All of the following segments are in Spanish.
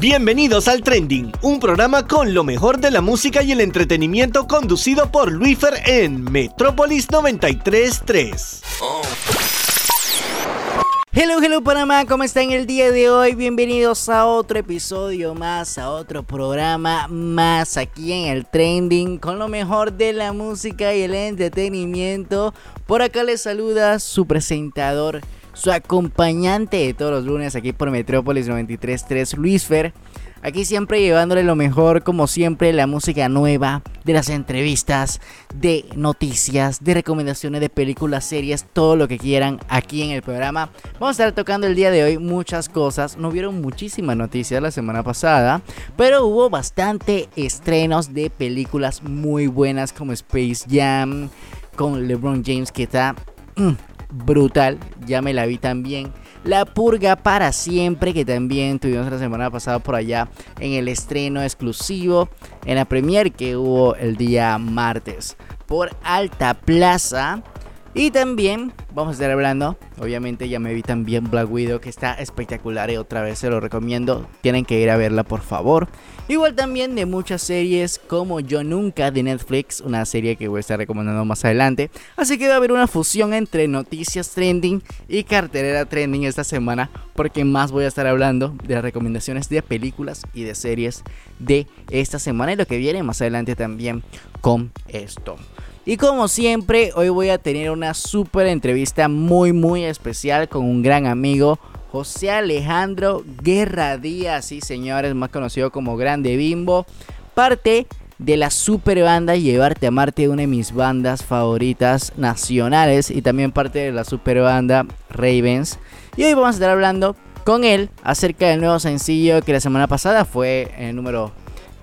Bienvenidos al Trending, un programa con lo mejor de la música y el entretenimiento conducido por Luifer en Metrópolis 933. Hello, hello Panamá, ¿cómo están el día de hoy? Bienvenidos a otro episodio más, a otro programa más aquí en el Trending con lo mejor de la música y el entretenimiento. Por acá les saluda su presentador su acompañante de todos los lunes aquí por Metrópolis 933 Luis Fer. Aquí siempre llevándole lo mejor, como siempre, la música nueva, de las entrevistas, de noticias, de recomendaciones de películas, series, todo lo que quieran aquí en el programa. Vamos a estar tocando el día de hoy muchas cosas. No hubieron muchísimas noticias la semana pasada, pero hubo bastante estrenos de películas muy buenas como Space Jam, con LeBron James que está... Brutal, ya me la vi también. La Purga para siempre, que también tuvimos la semana pasada por allá en el estreno exclusivo, en la premier que hubo el día martes por Alta Plaza. Y también vamos a estar hablando, obviamente ya me vi también Black Widow que está espectacular y otra vez se lo recomiendo, tienen que ir a verla por favor. Igual también de muchas series como Yo Nunca de Netflix, una serie que voy a estar recomendando más adelante. Así que va a haber una fusión entre noticias trending y cartelera trending esta semana porque más voy a estar hablando de las recomendaciones de películas y de series de esta semana y lo que viene más adelante también con esto. Y como siempre, hoy voy a tener una súper entrevista muy muy especial con un gran amigo, José Alejandro Guerra Díaz, sí señores, más conocido como Grande Bimbo, parte de la super banda Llevarte a Marte, una de mis bandas favoritas nacionales y también parte de la super banda Ravens. Y hoy vamos a estar hablando con él acerca del nuevo sencillo que la semana pasada fue el número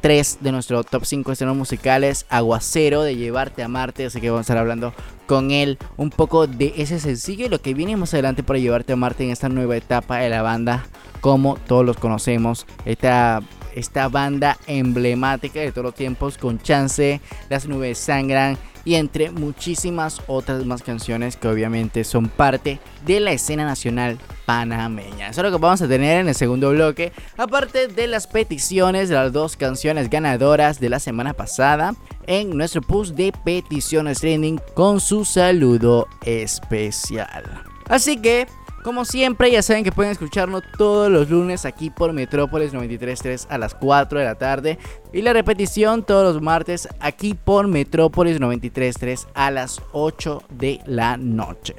3 de nuestro top 5 estrenos musicales, Aguacero de Llevarte a Marte. Así que vamos a estar hablando con él un poco de ese sencillo y lo que viene más adelante para Llevarte a Marte en esta nueva etapa de la banda, como todos los conocemos. Esta esta banda emblemática de todos los tiempos con Chance, Las nubes sangran y entre muchísimas otras más canciones que obviamente son parte de la escena nacional panameña. Eso es lo que vamos a tener en el segundo bloque, aparte de las peticiones de las dos canciones ganadoras de la semana pasada en nuestro post de peticiones trending con su saludo especial. Así que como siempre, ya saben que pueden escucharnos todos los lunes aquí por Metrópolis 93.3 a las 4 de la tarde. Y la repetición todos los martes aquí por Metrópolis 93.3 a las 8 de la noche.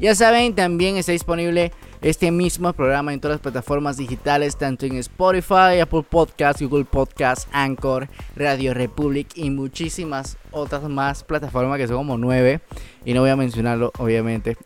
Ya saben, también está disponible este mismo programa en todas las plataformas digitales, tanto en Spotify, Apple Podcasts, Google Podcasts, Anchor, Radio Republic y muchísimas otras más plataformas que son como nueve. Y no voy a mencionarlo, obviamente.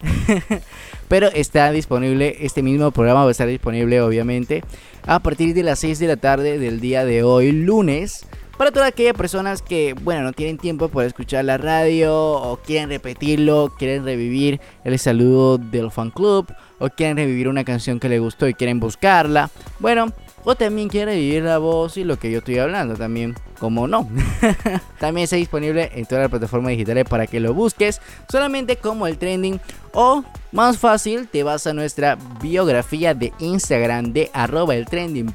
Pero está disponible, este mismo programa va a estar disponible, obviamente, a partir de las 6 de la tarde del día de hoy, lunes. Para todas aquellas personas que, bueno, no tienen tiempo para escuchar la radio o quieren repetirlo, quieren revivir el saludo del fan club o quieren revivir una canción que les gustó y quieren buscarla. Bueno, o también quieren revivir la voz y lo que yo estoy hablando también, como no. también está disponible en todas las plataformas digitales para que lo busques, solamente como el trending. O más fácil, te vas a nuestra biografía de Instagram de arroba el trending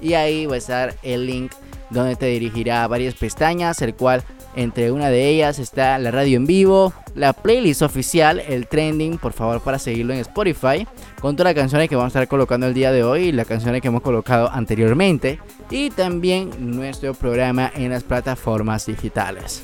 y ahí va a estar el link donde te dirigirá a varias pestañas, el cual entre una de ellas está la radio en vivo, la playlist oficial, el trending, por favor para seguirlo en Spotify, con todas las canciones que vamos a estar colocando el día de hoy y las canciones que hemos colocado anteriormente, y también nuestro programa en las plataformas digitales.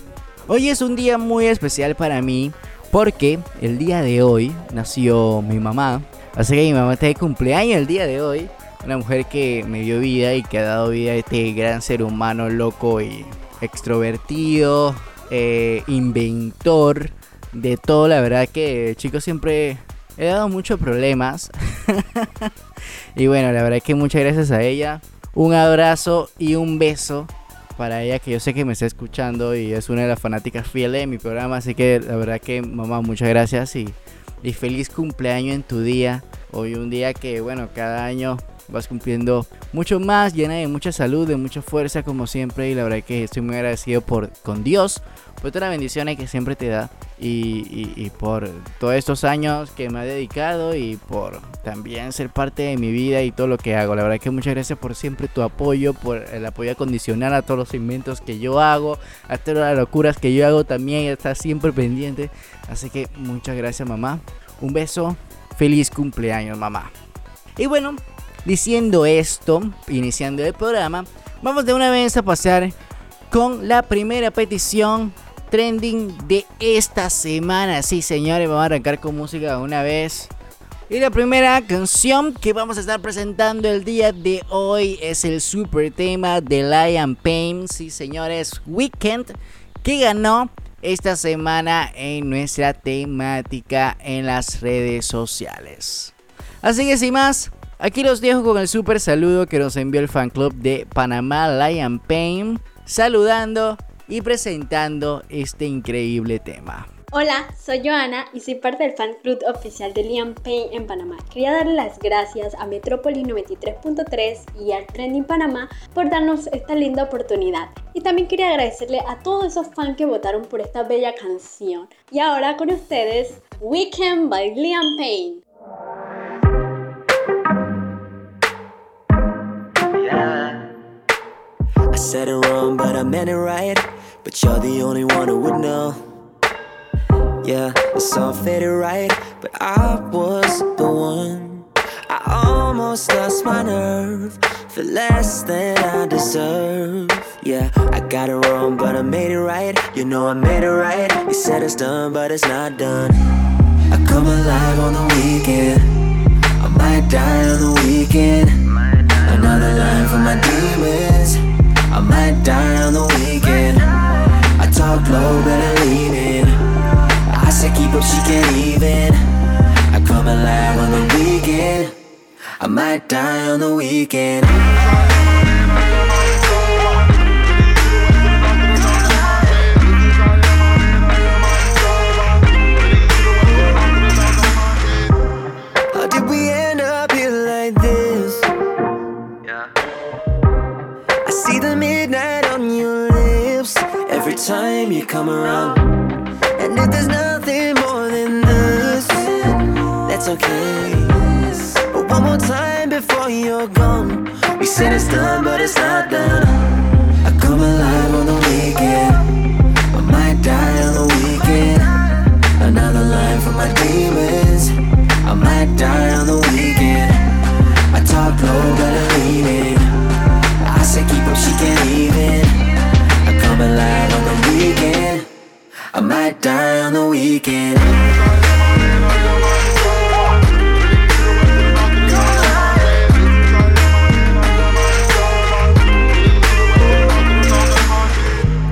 Hoy es un día muy especial para mí porque el día de hoy nació mi mamá, así que mi mamá está de cumpleaños el día de hoy, una mujer que me dio vida y que ha dado vida a este gran ser humano loco y extrovertido, eh, inventor de todo. La verdad que, chicos, siempre he dado muchos problemas. y bueno, la verdad que muchas gracias a ella. Un abrazo y un beso para ella que yo sé que me está escuchando y es una de las fanáticas fieles de mi programa. Así que la verdad que, mamá, muchas gracias y, y feliz cumpleaños en tu día. Hoy un día que, bueno, cada año vas cumpliendo mucho más, llena de mucha salud, de mucha fuerza como siempre y la verdad que estoy muy agradecido por con Dios por todas las bendiciones que siempre te da y, por todos estos años que me ha dedicado y por también ser parte de mi vida y todo lo que hago. La verdad que muchas gracias por siempre tu apoyo, por el apoyo acondicional a todos los inventos que yo hago, a todas las locuras que yo hago también, está siempre pendiente. Así que muchas gracias mamá. Un beso, feliz cumpleaños mamá. Y bueno, diciendo esto, iniciando el programa, vamos de una vez a pasar con la primera petición trending de esta semana. Sí, señores, vamos a arrancar con música una vez. Y la primera canción que vamos a estar presentando el día de hoy es el super tema de Lion Pain. Sí, señores, Weekend que ganó esta semana en nuestra temática en las redes sociales. Así que sin más, aquí los dejo con el super saludo que nos envió el fan club de Panamá Lion Pain, saludando y presentando este increíble tema. Hola, soy Joana y soy parte del fan club oficial de Liam Payne en Panamá. Quería darle las gracias a Metrópolis 93.3 y al Trending Panamá por darnos esta linda oportunidad. Y también quería agradecerle a todos esos fans que votaron por esta bella canción. Y ahora con ustedes, Weekend by Liam Payne. I said it wrong, but I meant it right. But you're the only one who would know. Yeah, it's all faded right, but I was the one. I almost lost my nerve for less than I deserve. Yeah, I got it wrong, but I made it right. You know I made it right. You said it's done, but it's not done. I come alive on the weekend. I might die on the weekend. Another line for my demons. I might die on the weekend. I talk low, better lean in. I say keep up, she can't even. I come alive on the weekend. I might die on the weekend. Time you come around. And if there's nothing more than this, that's okay. But one more time before you're gone. We said it's done, but it's not done. I come alive on the weekend. I might die on the weekend. Another line from my demons. I might die on the weekend. I talk low, but. I say keep up, she can't even. I'm alive on the weekend. I might die on the weekend.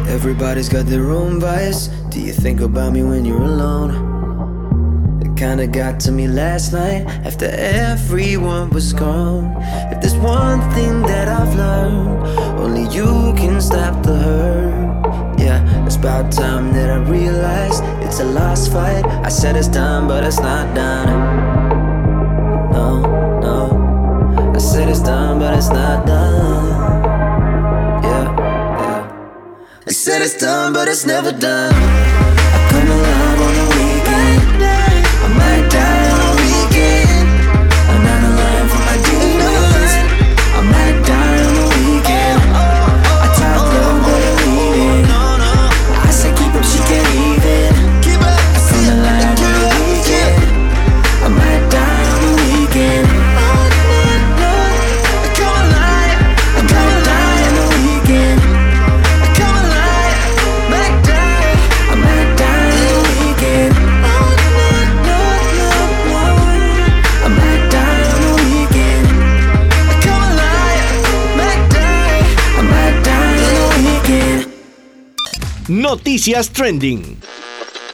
Everybody's got their own vice. Do you think about me when you're alone? It kinda got to me last night after everyone was gone. There's one thing that I've learned, only you can stop the hurt. Yeah, it's about time that I realized it's a lost fight. I said it's done, but it's not done. No, no. I said it's done, but it's not done. Yeah, yeah. I said it's done, but it's never done. Noticias Trending.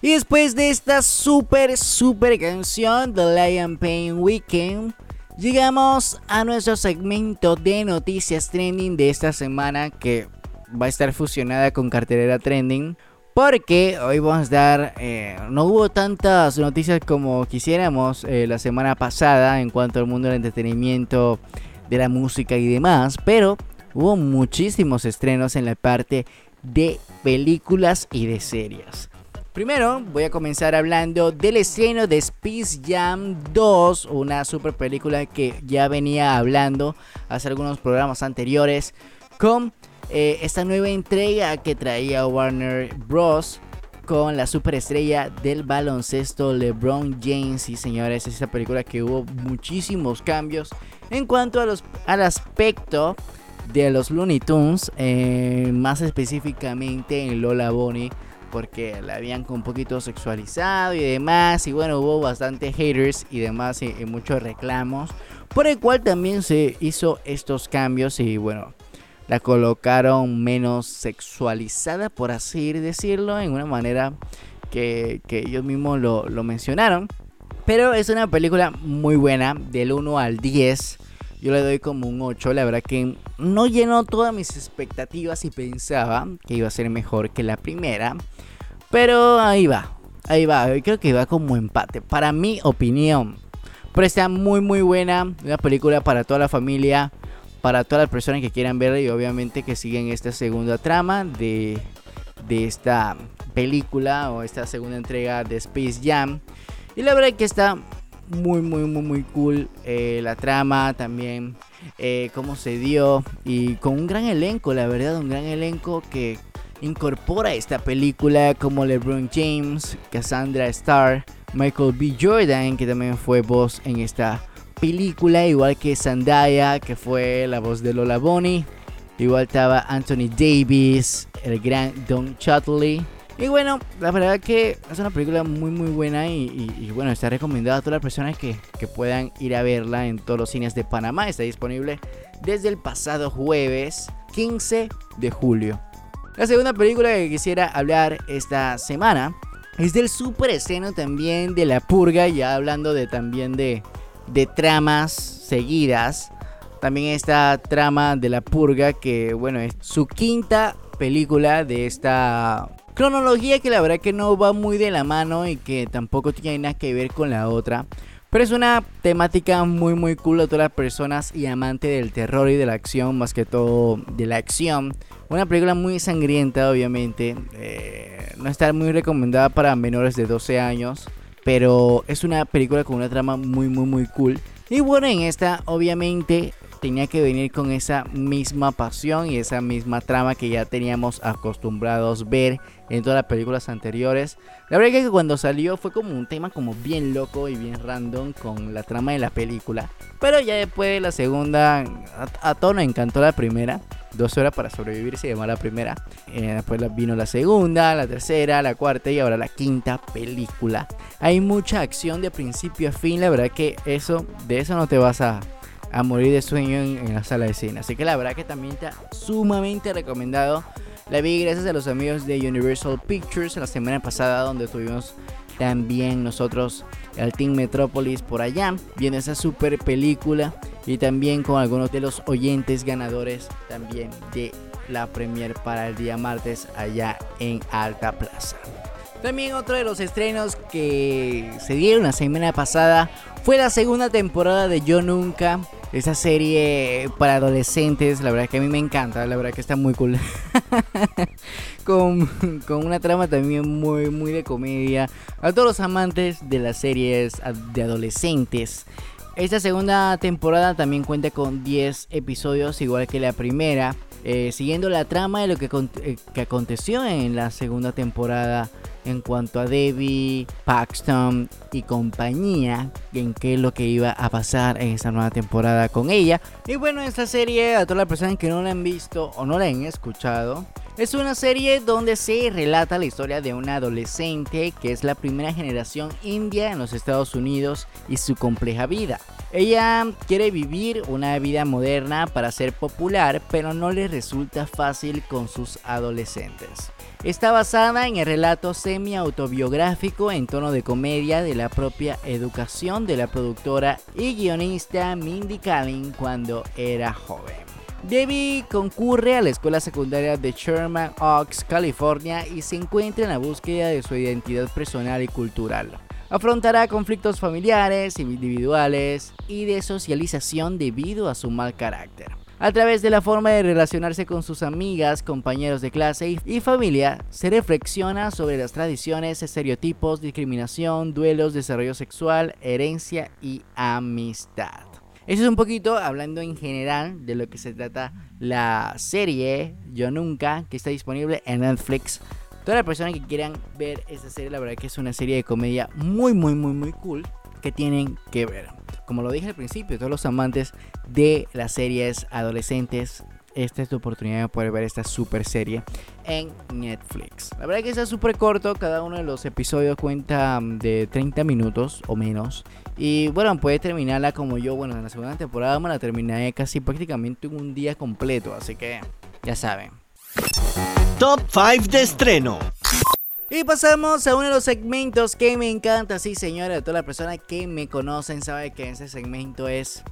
Y después de esta super, super canción de Lion Pain Weekend, llegamos a nuestro segmento de noticias trending de esta semana que va a estar fusionada con cartelera trending. Porque hoy vamos a dar, eh, no hubo tantas noticias como quisiéramos eh, la semana pasada en cuanto al mundo del entretenimiento de la música y demás, pero hubo muchísimos estrenos en la parte de películas y de series. Primero voy a comenzar hablando del estreno de Space Jam 2, una super película que ya venía hablando hace algunos programas anteriores con eh, esta nueva entrega que traía Warner Bros con la superestrella del baloncesto LeBron James. Y señores, es esta película que hubo muchísimos cambios en cuanto a los, al aspecto de los Looney Tunes, eh, más específicamente en Lola Bonnie, porque la habían un poquito sexualizado y demás. Y bueno, hubo bastante haters y demás, y muchos reclamos, por el cual también se hizo estos cambios. Y bueno, la colocaron menos sexualizada, por así decirlo, en una manera que, ellos mismos lo, mencionaron. Pero es una película muy buena, del 1 al 10. Yo le doy como un 8, la verdad que no llenó todas mis expectativas y pensaba que iba a ser mejor que la primera. Pero ahí va, ahí va, creo que va como empate, para mi opinión. Pero está muy muy buena, una película para toda la familia para todas las personas que quieran verla y obviamente que siguen esta segunda trama de, de esta película o esta segunda entrega de Space Jam. Y la verdad que está muy, muy, muy, muy cool eh, la trama también, eh, cómo se dio y con un gran elenco, la verdad, un gran elenco que incorpora esta película como LeBron James, Cassandra Starr, Michael B. Jordan, que también fue voz en esta película, igual que Zendaya, que fue la voz de Lola Bonnie. Igual estaba Anthony Davis, el gran Don Chutley. Y bueno, la verdad que es una película muy muy buena y, bueno, está recomendada a todas las personas que, que, puedan ir a verla en todos los cines de Panamá. Está disponible desde el pasado jueves 15 de julio. La segunda película que quisiera hablar esta semana es del super esceno también de La Purga, ya hablando de también de, de tramas seguidas. También esta trama de la purga que bueno es su quinta película de esta cronología que la verdad que no va muy de la mano y que tampoco tiene nada que ver con la otra. Pero es una temática muy muy cool a todas las personas y amantes del terror y de la acción, más que todo de la acción. Una película muy sangrienta obviamente. Eh, no está muy recomendada para menores de 12 años. Pero es una película con una trama muy, muy, muy cool. Y bueno, en esta obviamente tenía que venir con esa misma pasión y esa misma trama que ya teníamos acostumbrados ver en todas las películas anteriores. La verdad es que cuando salió fue como un tema como bien loco y bien random con la trama de la película. Pero ya después de la segunda, a, todos nos encantó la primera. Dos horas para sobrevivir se llamó la primera. Eh, después vino la segunda, la tercera, la cuarta y ahora la quinta película. Hay mucha acción de principio a fin. La verdad que eso, de eso no te vas a a morir de sueño en, la sala de cine. Así que la verdad que también está sumamente recomendado. La vi gracias a los amigos de Universal Pictures la semana pasada donde tuvimos también nosotros el Team Metropolis por allá viendo esa super película y también con algunos de los oyentes ganadores también de la premier para el día martes allá en Alta Plaza. También otro de los estrenos que se dieron la semana pasada fue la segunda temporada de Yo Nunca, esa serie para adolescentes, la verdad que a mí me encanta, la verdad que está muy cool. con, con, una trama también muy, muy de comedia. A todos los amantes de las series de adolescentes. Esta segunda temporada también cuenta con 10 episodios, igual que la primera. Eh, siguiendo la trama de lo que, eh, que aconteció en la segunda temporada en cuanto a Debbie, Paxton y compañía, en qué es lo que iba a pasar en esta nueva temporada con ella. Y bueno, esta serie, a todas las personas que no la han visto o no la han escuchado, es una serie donde se relata la historia de una adolescente que es la primera generación india en los Estados Unidos y su compleja vida. Ella quiere vivir una vida moderna para ser popular, pero no le resulta fácil con sus adolescentes. Está basada en el relato semi-autobiográfico en tono de comedia de la propia educación de la productora y guionista Mindy Kaling cuando era joven. Debbie concurre a la escuela secundaria de Sherman Oaks, California y se encuentra en la búsqueda de su identidad personal y cultural. Afrontará conflictos familiares, individuales y de socialización debido a su mal carácter. A través de la forma de relacionarse con sus amigas, compañeros de clase y familia, se reflexiona sobre las tradiciones, estereotipos, discriminación, duelos, desarrollo sexual, herencia y amistad. Eso es un poquito hablando en general de lo que se trata la serie Yo Nunca, que está disponible en Netflix. Todas las personas que quieran ver esta serie, la verdad que es una serie de comedia muy, muy, muy, muy cool que tienen que ver. Como lo dije al principio, todos los amantes de las series adolescentes, esta es tu oportunidad de poder ver esta super serie en Netflix. La verdad que está súper corto, cada uno de los episodios cuenta mm, de 30 minutos o menos. Y bueno, puede terminarla como yo, bueno, en la segunda temporada me la terminé casi prácticamente en un día completo, así que ya saben. Top 5 de estreno. Y pasamos a uno de los segmentos que me encanta, sí señora, toda la persona que me conocen sabe que ese segmento es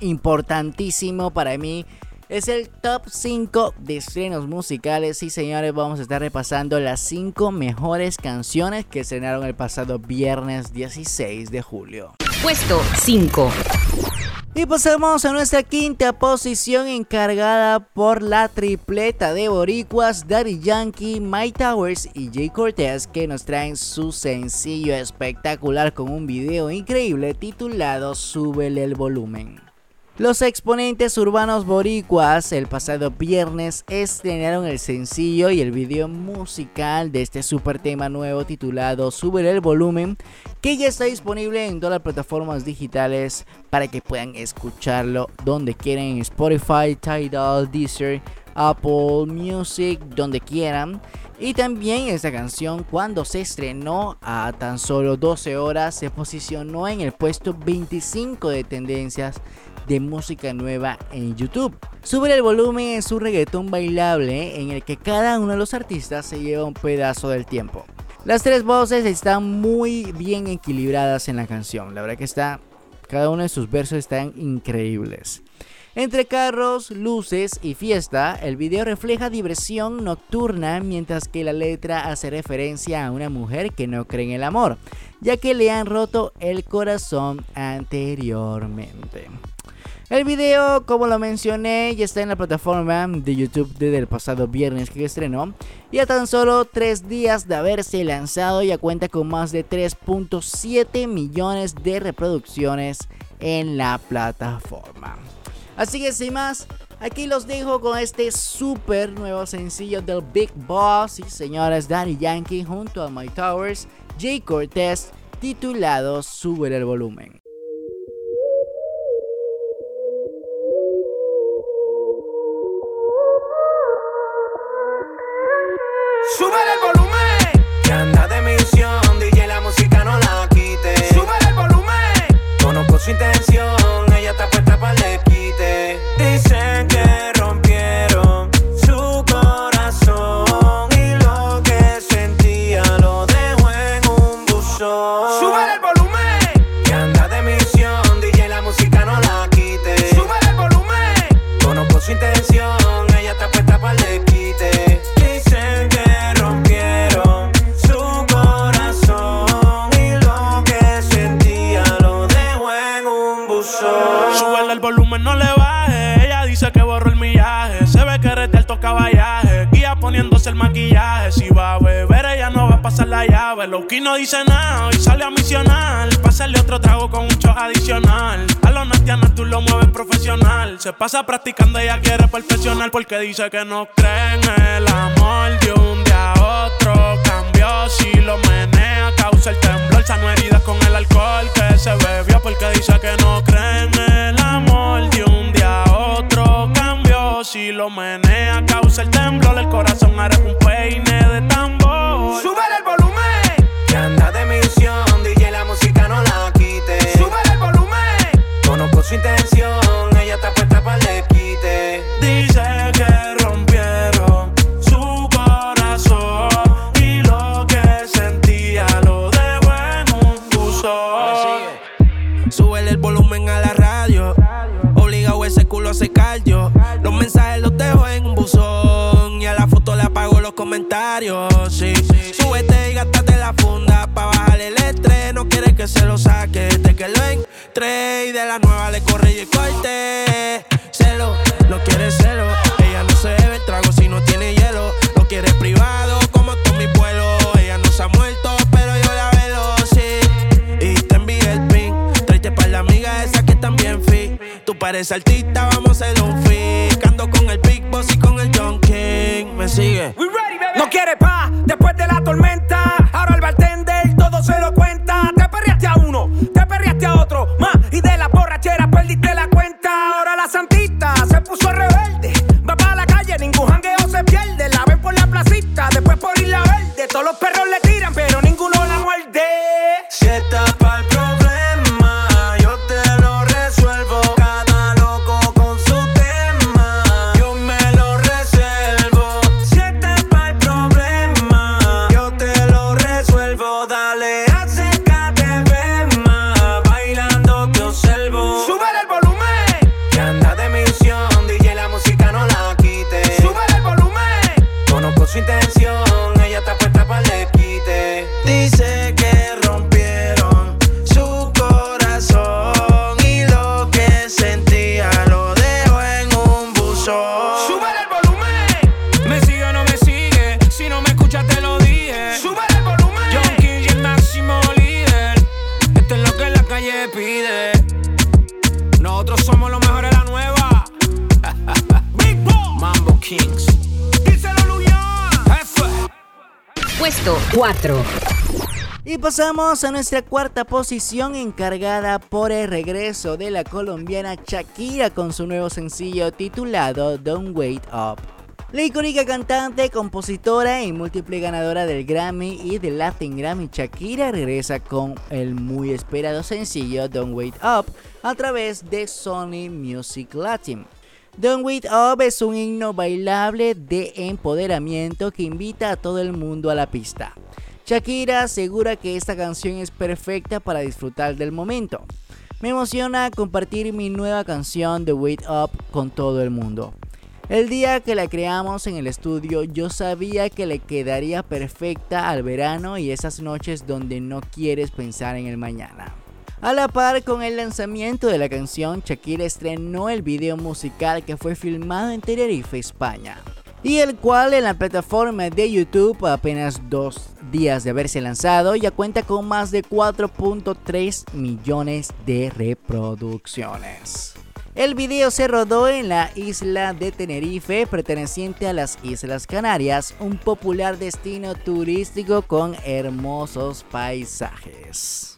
importantísimo para mí. Es el top 5 de estrenos musicales. Sí, señores, vamos a estar repasando las 5 mejores canciones que estrenaron el pasado viernes 16 de julio. Puesto 5. Y pasamos a nuestra quinta posición encargada por la tripleta de boricuas Daddy Yankee, Mike Towers y Jay Cortez que nos traen su sencillo espectacular con un video increíble titulado Súbele el volumen. Los exponentes urbanos boricuas el pasado viernes estrenaron el sencillo y el video musical de este super tema nuevo titulado Sube el volumen, que ya está disponible en todas las plataformas digitales para que puedan escucharlo donde quieran, Spotify, Tidal, Deezer, Apple Music, donde quieran. Y también esta canción cuando se estrenó a tan solo 12 horas se posicionó en el puesto 25 de tendencias de música nueva en YouTube. Sube el volumen en su reggaetón bailable en el que cada uno de los artistas se lleva un pedazo del tiempo. Las tres voces están muy bien equilibradas en la canción, la verdad que está, cada uno de sus versos están increíbles. Entre carros, luces y fiesta, el video refleja diversión nocturna mientras que la letra hace referencia a una mujer que no cree en el amor, ya que le han roto el corazón anteriormente. El video, como lo mencioné, ya está en la plataforma de YouTube desde el pasado viernes que estrenó. Y a tan solo 3 días de haberse lanzado ya cuenta con más de 3.7 millones de reproducciones en la plataforma. Así que sin más, aquí los dejo con este super nuevo sencillo del Big Boss y señores Danny Yankee junto a My Towers, Jay Cortez, titulado Sube el volumen. Intención, poniéndose el maquillaje. Si va a beber, ella no va a pasar la llave. Loki no dice nada y sale a misionar. Pásale otro trago con un show adicional. A los nastianas tú lo mueves profesional. Se pasa practicando, ella quiere perfeccionar. Porque dice que no cree en el amor. De un día a otro cambió. Si lo menea, causa el temblor. Sano heridas con el alcohol que se bebió. Porque dice que no cree Si lo menea, causa el temblor. El corazón hará un peine de tambor. Sube el volumen. Que anda de misión, DJ la música no la quite. Sube el volumen. Conozco su intención, ella está puesta para le quite. Dice que rompieron su corazón y lo que sentía lo dejó en un buzón. Súbele el volumen a la radio. Obligado ese culo a secar yo. diario, sí. Súbete y gástate la funda pa' bajar el estrés. No quieres que se lo saque desde que lo entré. Y de la nueva le corre y corte. Celo, no quiere celo. Ella no se bebe el trago si no tiene hielo. Lo quiere privado como con mi pueblo. Ella no se ha muerto, pero yo la velo, sí. Y te envié el pin. Traiste para la amiga esa que también fit. Tú pareces artista, vamos a hacer un fit. Con el Big Boss y con el John King. Me sigue. We no quiere pa' después de la tormenta. Ahora el bartender todo se lo 4. Y pasamos a nuestra cuarta posición encargada por el regreso de la colombiana Shakira con su nuevo sencillo titulado Don't Wait Up. La icónica cantante, compositora y múltiple ganadora del Grammy y del Latin Grammy Shakira regresa con el muy esperado sencillo Don't Wait Up a través de Sony Music Latin. Don't Wait Up es un himno bailable de empoderamiento que invita a todo el mundo a la pista. Shakira asegura que esta canción es perfecta para disfrutar del momento. Me emociona compartir mi nueva canción The Wait Up con todo el mundo. El día que la creamos en el estudio yo sabía que le quedaría perfecta al verano y esas noches donde no quieres pensar en el mañana. A la par con el lanzamiento de la canción, Shakira estrenó el video musical que fue filmado en Tenerife, España. Y el cual en la plataforma de YouTube, apenas dos días de haberse lanzado, ya cuenta con más de 4.3 millones de reproducciones. El video se rodó en la isla de Tenerife, perteneciente a las Islas Canarias, un popular destino turístico con hermosos paisajes.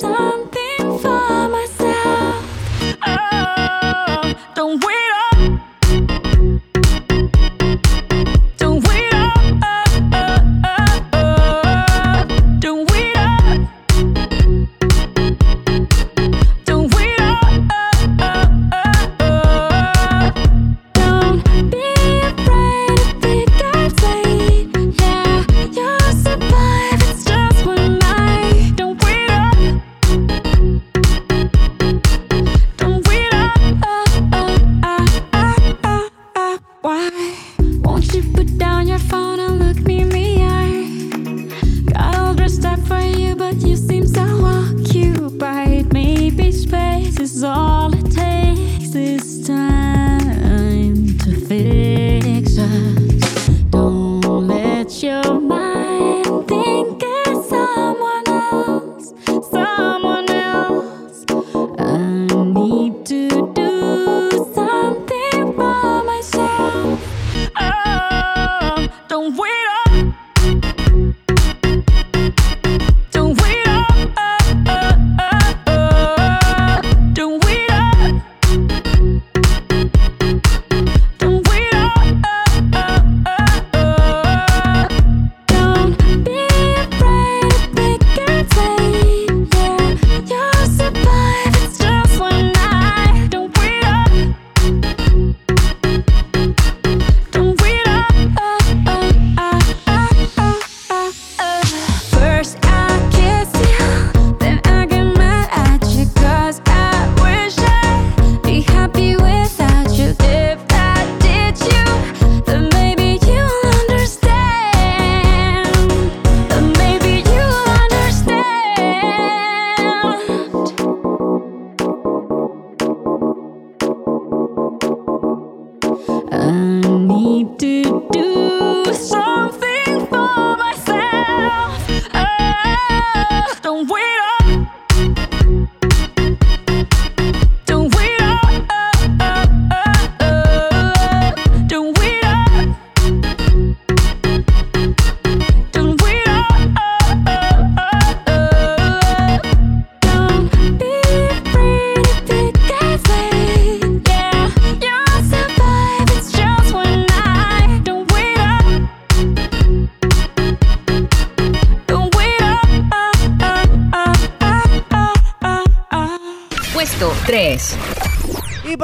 do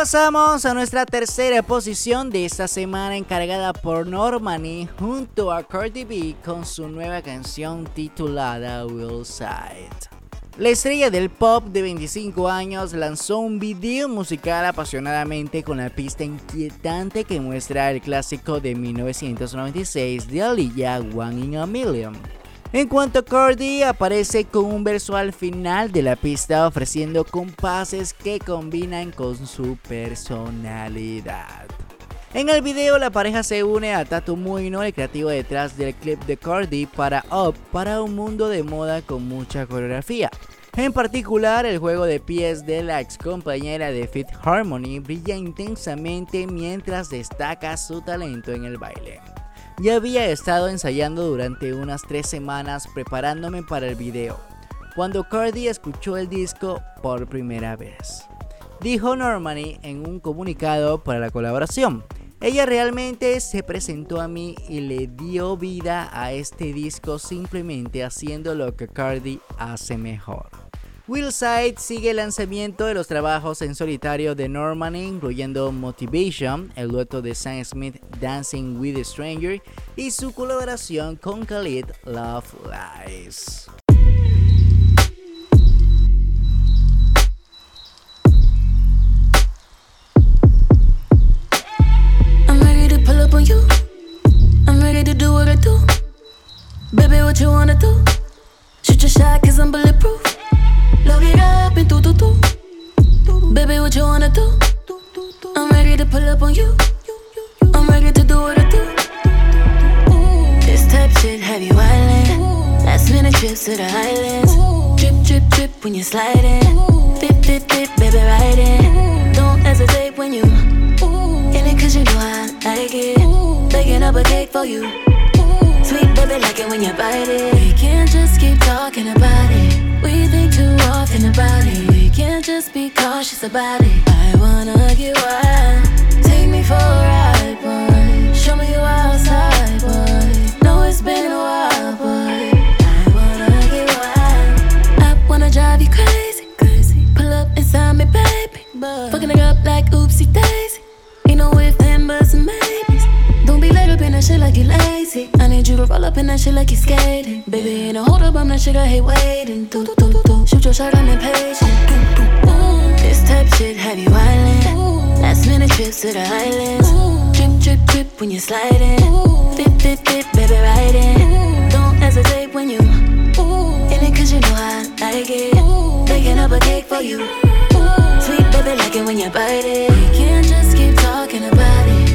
pasamos a nuestra tercera posición de esta semana encargada por Normani junto a Cardi B con su nueva canción titulada Will Side. La estrella del pop de 25 años lanzó un video musical apasionadamente con la pista inquietante que muestra el clásico de 1996 de Aliyah One in a Million. En cuanto a Cardi, aparece con un verso al final de la pista ofreciendo compases que combinan con su personalidad. En el video la pareja se une a Tatu Muino, el creativo detrás del clip de Cardi para Up, para un mundo de moda con mucha coreografía. En particular, el juego de pies de la ex compañera de Fit Harmony brilla intensamente mientras destaca su talento en el baile. Ya había estado ensayando durante unas tres semanas preparándome para el video, cuando Cardi escuchó el disco por primera vez. Dijo Normani en un comunicado para la colaboración. Ella realmente se presentó a mí y le dio vida a este disco simplemente haciendo lo que Cardi hace mejor. Willside sigue el lanzamiento de los trabajos en solitario de Norman, incluyendo Motivation, el dueto de Sam Smith Dancing with a Stranger y su colaboración con Khalid Love Lies. Baby, what you wanna do? Shoot. Load it up and do do do. Baby, what you wanna do? I'm ready to pull up on you. I'm ready to do what I do. This type shit have you island. Last minute trips to the islands. Drip, drip, drip when you're sliding. Fit, fit, fit, baby, ride it. Don't hesitate when you in it, cause you know I like it. Baking up a cake for you. Sweet baby, like it when you bite it. We can't just keep talking about it. We think too often about it. We can't just be cautious about it. I wanna get wild. Take me for a ride, boy. Show me you outside, boy. Know it's been a while, boy. I wanna get wild. I wanna drive you crazy, crazy. Pull up inside me, baby. Fucking it up like oopsie daisy. Shit like you lazy. I need you to roll up in that shit like you skating. Baby, ain't no hold up, I'm that shit I hate waiting. Do, do, do, do. Shoot your shot, I'm mm-hmm. impatient. This type shit have you island. Mm-hmm. Last minute trips to the islands. Mm-hmm. Drip, drip, drip when you're sliding. Fit, fit, fit, baby, ride it. Don't hesitate when you in it, cause you know I like it. Baking up a cake for you. Sweet baby, like it when you bite it. We can't just keep talking about it.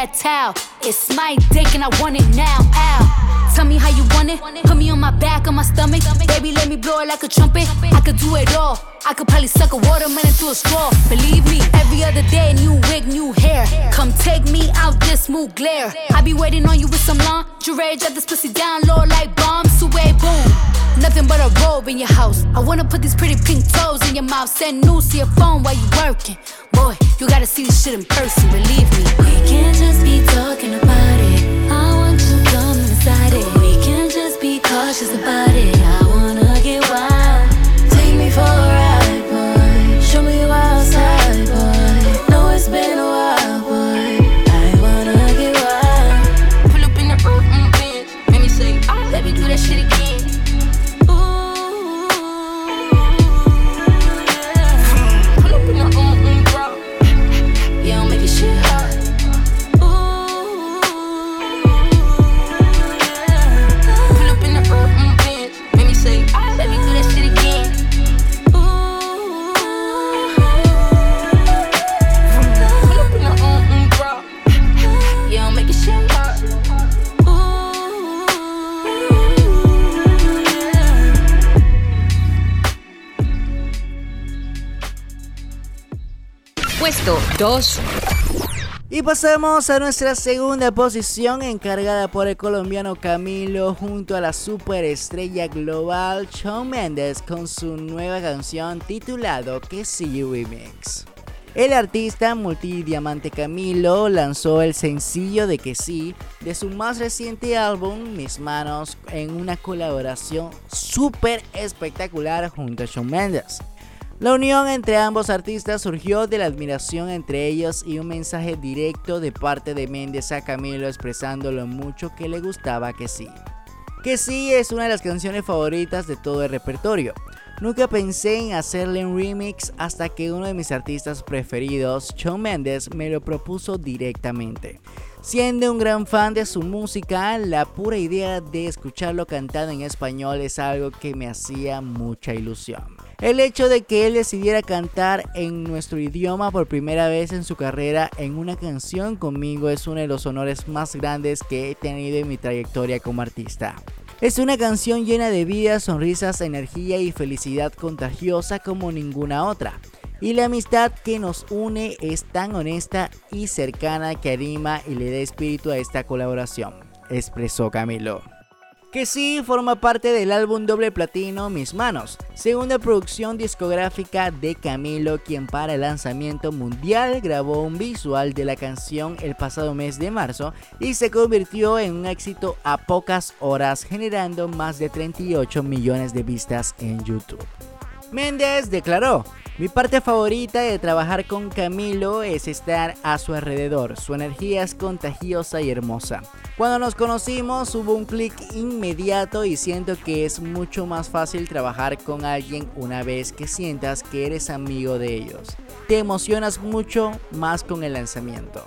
That towel. It's my dick and I want it now. Ow. Me how you want it. Put me on my back, on my stomach. Baby, let me blow it like a trumpet. I could do it all. I could probably suck a watermelon through a straw. Believe me, every other day, new wig, new hair. Come take me out this smooth glare. I be waiting on you with some lingerie. Drop this pussy down low like bombs. Away, boom. Nothing but a robe in your house. I wanna put these pretty pink toes in your mouth. Send news to your phone while you working. Boy, you gotta see this shit in person, believe me. We can't just be talking about cautious about it. 2. Y pasamos a nuestra segunda posición encargada por el colombiano Camilo junto a la superestrella global Shawn Mendes con su nueva canción titulado Que See Remix. El artista multidiamante Camilo lanzó el sencillo de Que sí de su más reciente álbum Mis Manos en una colaboración súper espectacular junto a Shawn Mendes. La unión entre ambos artistas surgió de la admiración entre ellos y un mensaje directo de parte de Méndez a Camilo expresando lo mucho que le gustaba que sí. Que sí es una de las canciones favoritas de todo el repertorio. Nunca pensé en hacerle un remix hasta que uno de mis artistas preferidos, Shawn Mendes, me lo propuso directamente. Siendo un gran fan de su música, la pura idea de escucharlo cantado en español es algo que me hacía mucha ilusión. El hecho de que él decidiera cantar en nuestro idioma por primera vez en su carrera en una canción conmigo es uno de los honores más grandes que he tenido en mi trayectoria como artista. Es una canción llena de vida, sonrisas, energía y felicidad contagiosa como ninguna otra. Y la amistad que nos une es tan honesta y cercana que anima y le da espíritu a esta colaboración, expresó Camilo que sí forma parte del álbum doble platino Mis Manos, segunda producción discográfica de Camilo, quien para el lanzamiento mundial grabó un visual de la canción el pasado mes de marzo y se convirtió en un éxito a pocas horas, generando más de 38 millones de vistas en YouTube. Méndez declaró, mi parte favorita de trabajar con Camilo es estar a su alrededor, su energía es contagiosa y hermosa. Cuando nos conocimos hubo un clic inmediato y siento que es mucho más fácil trabajar con alguien una vez que sientas que eres amigo de ellos. Te emocionas mucho más con el lanzamiento.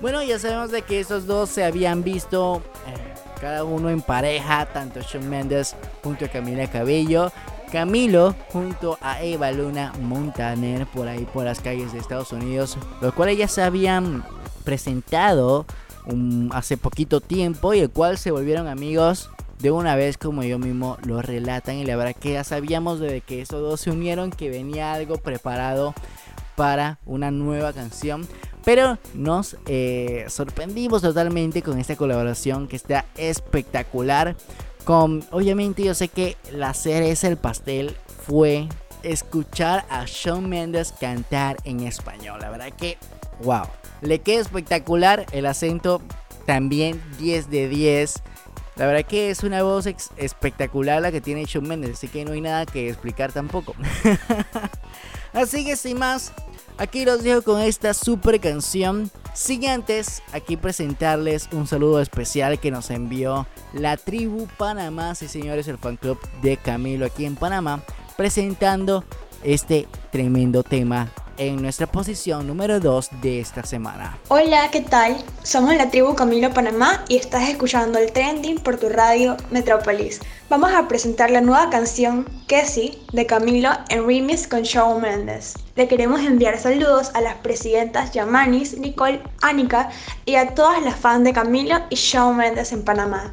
Bueno, ya sabemos de que estos dos se habían visto eh, cada uno en pareja, tanto Shawn Mendes junto a Camila Cabello, Camilo junto a Eva Luna Montaner por ahí por las calles de Estados Unidos, los cuales ya se habían presentado hace poquito tiempo y el cual se volvieron amigos de una vez como yo mismo lo relatan. Y la verdad que ya sabíamos de que esos dos se unieron que venía algo preparado para una nueva canción. Pero nos eh, sorprendimos totalmente con esta colaboración que está espectacular obviamente yo sé que la cereza el pastel fue escuchar a Shawn Mendes cantar en español la verdad que wow le queda espectacular el acento, también 10 de 10. La verdad que es una voz espectacular la que tiene Shawn Mendes, así que no hay nada que explicar tampoco. así que sin más, aquí los dejo con esta super canción. Sin antes, aquí presentarles un saludo especial que nos envió la tribu Panamá, sí señores, el fan club de Camilo aquí en Panamá, presentando este tremendo tema en nuestra posición número 2 de esta semana. Hola, ¿qué tal? Somos la tribu Camilo Panamá y estás escuchando el trending por tu radio Metrópolis. Vamos a presentar la nueva canción Que de Camilo en remix con Shawn Mendes. Le queremos enviar saludos a las presidentas Yamanis, Nicole, Anika y a todas las fans de Camilo y Shawn Mendes en Panamá.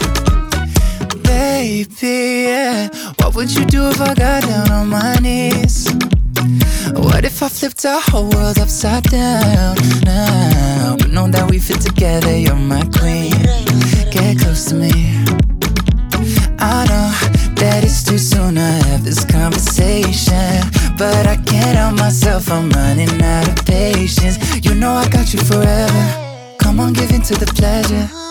baby. What would you do if I got down on my knees? What if I flipped our whole world upside down now? But know that we fit together, you're my queen. Get close to me. I know that it's too soon to have this conversation. But I can't help myself, I'm running out of patience. You know I got you forever. Come on, give in to the pleasure.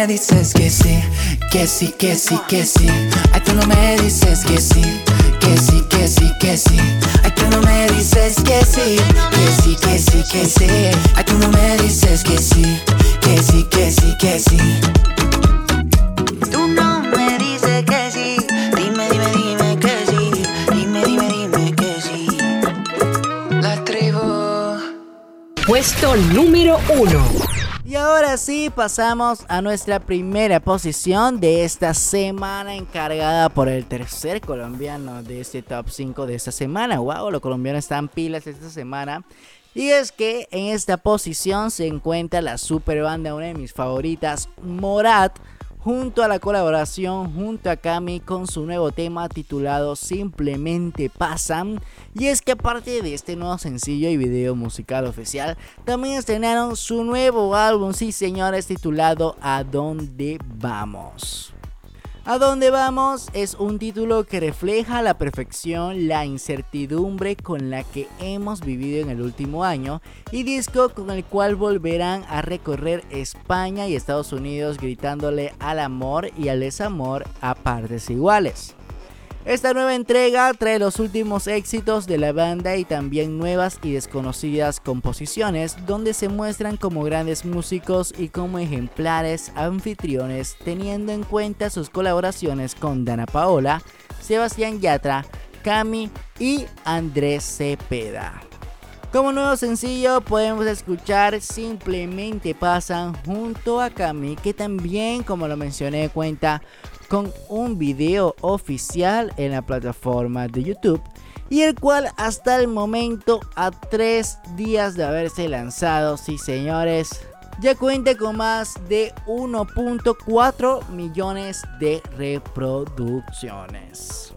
Me dices que sí, que sí, que sí, que sí. Ay, tú no me dices que sí, que sí, que sí, que sí. Ay, tú no me dices que sí, que sí, que sí, que sí. Ay, tú no me dices que sí, que sí, que sí, que sí. Tú no me dices que sí, dime, dime, dime que sí, dime, dime, dime que sí. La tribu. Puesto número uno. Ahora sí pasamos a nuestra primera posición de esta semana encargada por el tercer colombiano de este top 5 de esta semana. Wow, los colombianos están pilas esta semana. Y es que en esta posición se encuentra la super banda, una de mis favoritas, Morat junto a la colaboración junto a Kami con su nuevo tema titulado Simplemente Pasan. Y es que aparte de este nuevo sencillo y video musical oficial, también estrenaron su nuevo álbum, sí señores, titulado A dónde vamos. ¿A dónde vamos? Es un título que refleja a la perfección la incertidumbre con la que hemos vivido en el último año y disco con el cual volverán a recorrer España y Estados Unidos gritándole al amor y al desamor a partes iguales. Esta nueva entrega trae los últimos éxitos de la banda y también nuevas y desconocidas composiciones donde se muestran como grandes músicos y como ejemplares anfitriones teniendo en cuenta sus colaboraciones con Dana Paola, Sebastián Yatra, Cami y Andrés Cepeda. Como nuevo sencillo podemos escuchar Simplemente Pasan junto a Cami que también como lo mencioné cuenta con un video oficial en la plataforma de YouTube y el cual hasta el momento a tres días de haberse lanzado, sí señores, ya cuenta con más de 1.4 millones de reproducciones.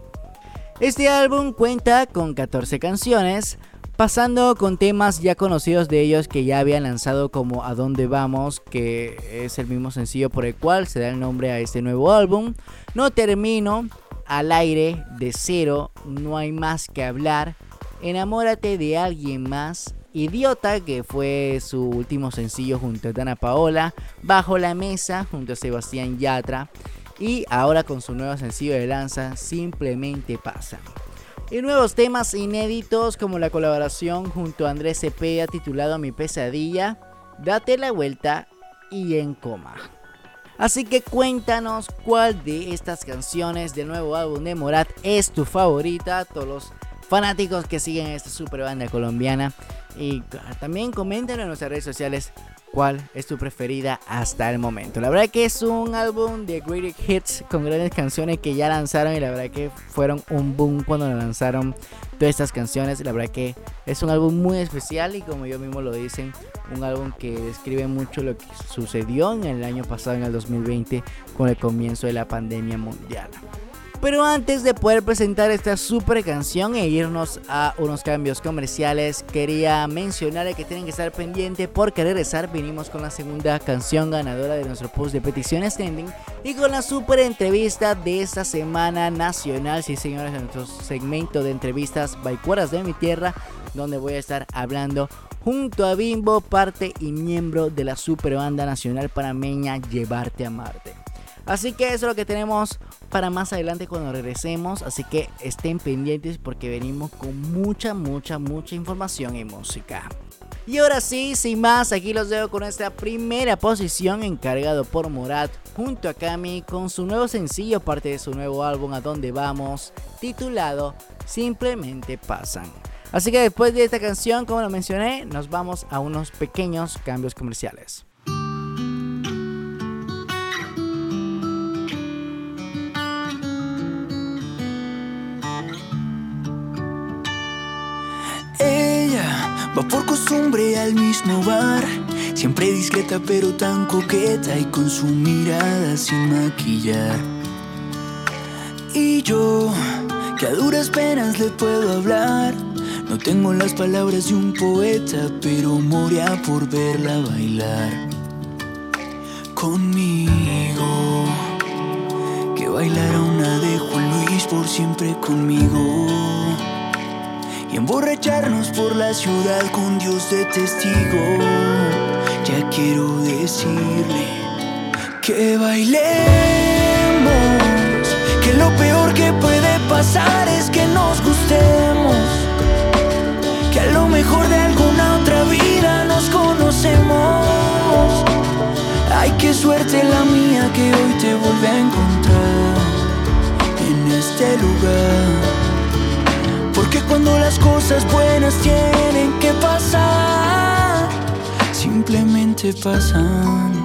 Este álbum cuenta con 14 canciones, Pasando con temas ya conocidos de ellos que ya habían lanzado como A dónde vamos, que es el mismo sencillo por el cual se da el nombre a este nuevo álbum. No termino, al aire, de cero, no hay más que hablar. Enamórate de alguien más. Idiota, que fue su último sencillo junto a Dana Paola. Bajo la mesa, junto a Sebastián Yatra. Y ahora con su nuevo sencillo de lanza, simplemente pasa y nuevos temas inéditos como la colaboración junto a Andrés Cepeda titulado Mi pesadilla, Date la vuelta y En coma. Así que cuéntanos cuál de estas canciones del nuevo álbum de Morat es tu favorita. Todos los fanáticos que siguen esta super banda colombiana. Y también comenten en nuestras redes sociales cuál es tu preferida hasta el momento. La verdad que es un álbum de great hits con grandes canciones que ya lanzaron y la verdad que fueron un boom cuando lanzaron todas estas canciones. La verdad que es un álbum muy especial y como yo mismo lo dicen, un álbum que describe mucho lo que sucedió en el año pasado, en el 2020, con el comienzo de la pandemia mundial. Pero antes de poder presentar esta super canción e irnos a unos cambios comerciales, quería mencionar que tienen que estar pendientes porque al regresar vinimos con la segunda canción ganadora de nuestro post de peticiones trending y con la super entrevista de esta semana nacional, sí señores, en nuestro segmento de entrevistas Baicueras de mi tierra, donde voy a estar hablando junto a Bimbo, parte y miembro de la super banda nacional panameña Llevarte a Marte. Así que eso es lo que tenemos para más adelante cuando regresemos. Así que estén pendientes porque venimos con mucha, mucha, mucha información y música. Y ahora sí, sin más, aquí los dejo con nuestra primera posición encargado por Morat junto a Cami con su nuevo sencillo, parte de su nuevo álbum A Dónde Vamos, titulado Simplemente Pasan. Así que después de esta canción, como lo mencioné, nos vamos a unos pequeños cambios comerciales. Va por costumbre al mismo bar, siempre discreta pero tan coqueta y con su mirada sin maquillar. Y yo, que a duras penas le puedo hablar, no tengo las palabras de un poeta, pero moría por verla bailar. Conmigo, que bailara una de Juan Luis por siempre conmigo y emborracharnos por la ciudad con Dios de testigo. Ya quiero decirle que bailemos, que lo peor que puede pasar es que nos gustemos, que a lo mejor de alguna otra vida nos conocemos. Ay, qué suerte la mía que hoy te vuelve a encontrar en este lugar que cuando las cosas buenas tienen que pasar, simplemente pasan.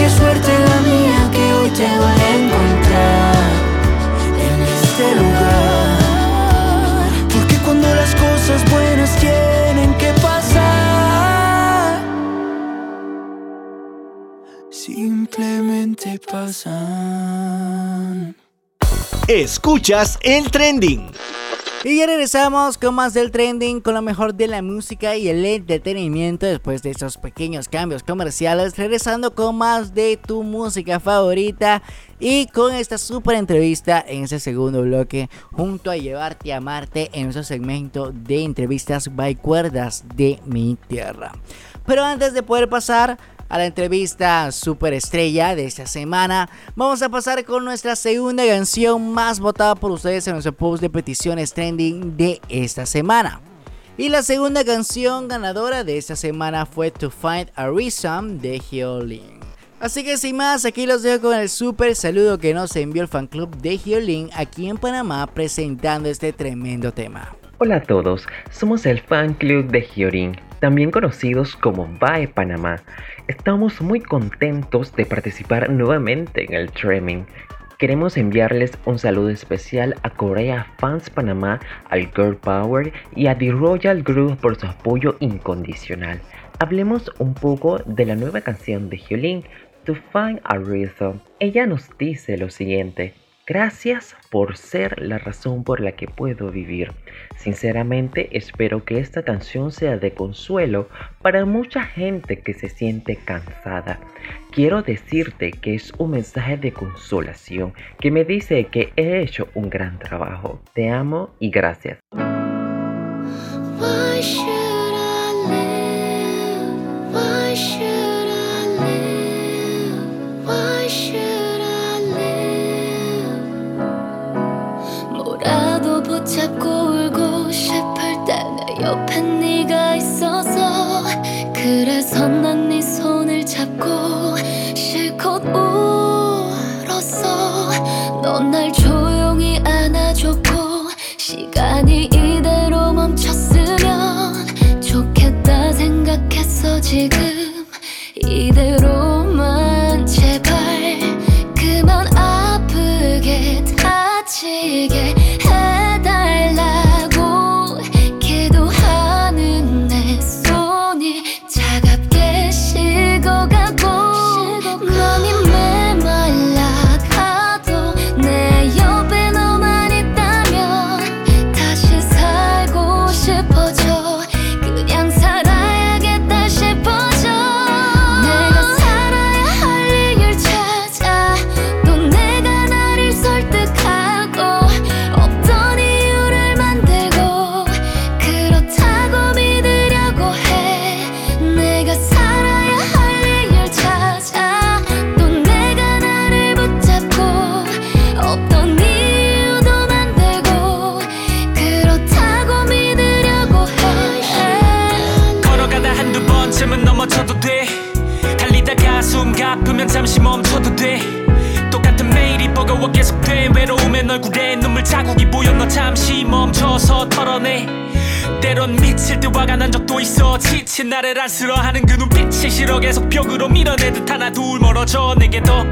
Qué suerte la mía que hoy te voy a encontrar. Porque cuando las cosas buenas tienen que pasar, simplemente pasan. Escuchas el trending. Y ya regresamos con más del trending, con lo mejor de la música y el entretenimiento después de esos pequeños cambios comerciales, regresando con más de tu música favorita y con esta super entrevista en ese segundo bloque junto a Llevarte a Marte en nuestro segmento de entrevistas by cuerdas de mi tierra. Pero antes de poder pasar a la entrevista superestrella de esta semana, vamos a pasar con nuestra segunda canción más votada por ustedes en nuestro post de peticiones trending de esta semana. Y la segunda canción ganadora de esta semana fue To Find a Reason de Hyolyn. Así que sin más, aquí los dejo con el super saludo que nos envió el fan club de Hyolyn aquí en Panamá presentando este tremendo tema. Hola a todos, somos el fan club de Hyolyn también conocidos como BAE Panamá. Estamos muy contentos de participar nuevamente en el streaming. Queremos enviarles un saludo especial a Corea Fans Panamá, al Girl Power y a The Royal Group por su apoyo incondicional. Hablemos un poco de la nueva canción de Hyolyn, To Find a Reason. Ella nos dice lo siguiente. Gracias por ser la razón por la que puedo vivir. Sinceramente espero que esta canción sea de consuelo para mucha gente que se siente cansada. Quiero decirte que es un mensaje de consolación que me dice que he hecho un gran trabajo. Te amo y gracias. 난 네 손을 잡고 실컷 울었어. 넌날 조용 나를 안쓰러워하는 그 눈빛이 싫어 계속 벽으로 밀어내듯 하나 둘 멀어져 내게도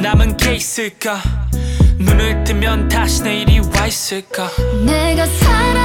남은 게 있을까 눈을 뜨면 다시 내일이 와 있을까 내가 살아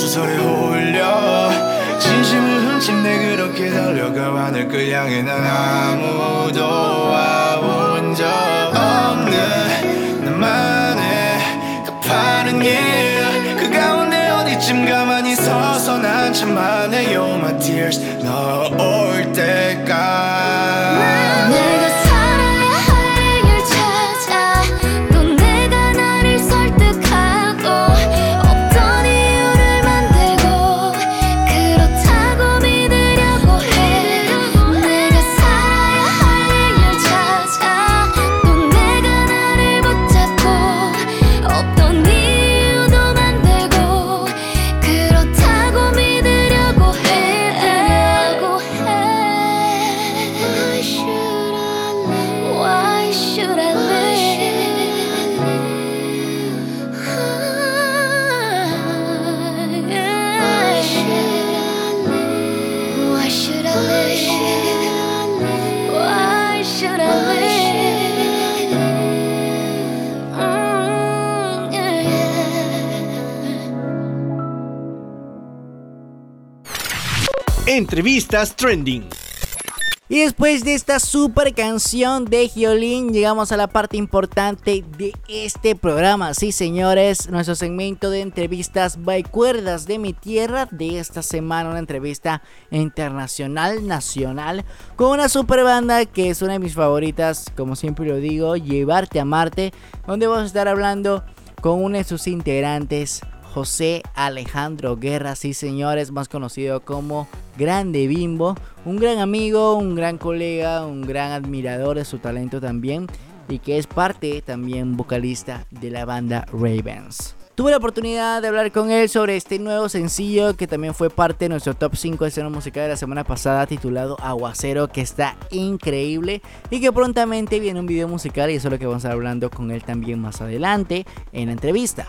소설에 홀려. 진심을 훔친 내 그렇게 달려가 하늘을 향해 난 아무도 와본 적 없는 나만의 가파른 길그 가운데 어디쯤 가만히 서서 난 참만해요 my tears. 너 올 때까지 Entrevistas Trending. Y después de esta super canción de Giolín, llegamos a la parte importante de este programa. Sí, señores, nuestro segmento de entrevistas by Cuerdas de mi Tierra de esta semana. Una entrevista internacional, nacional, con una super banda que es una de mis favoritas, como siempre lo digo, Llevarte a Marte, donde vamos a estar hablando con uno de sus integrantes, José Alejandro Guerra, sí señores, más conocido como Grande Bimbo, un gran amigo, un gran colega, un gran admirador de su talento también y que es parte también vocalista de la banda Ravens. Tuve la oportunidad de hablar con él sobre este nuevo sencillo que también fue parte de nuestro top 5 de escena musical de la semana pasada titulado Aguacero que está increíble y que prontamente viene un video musical y eso es lo que vamos a estar hablando con él también más adelante en la entrevista.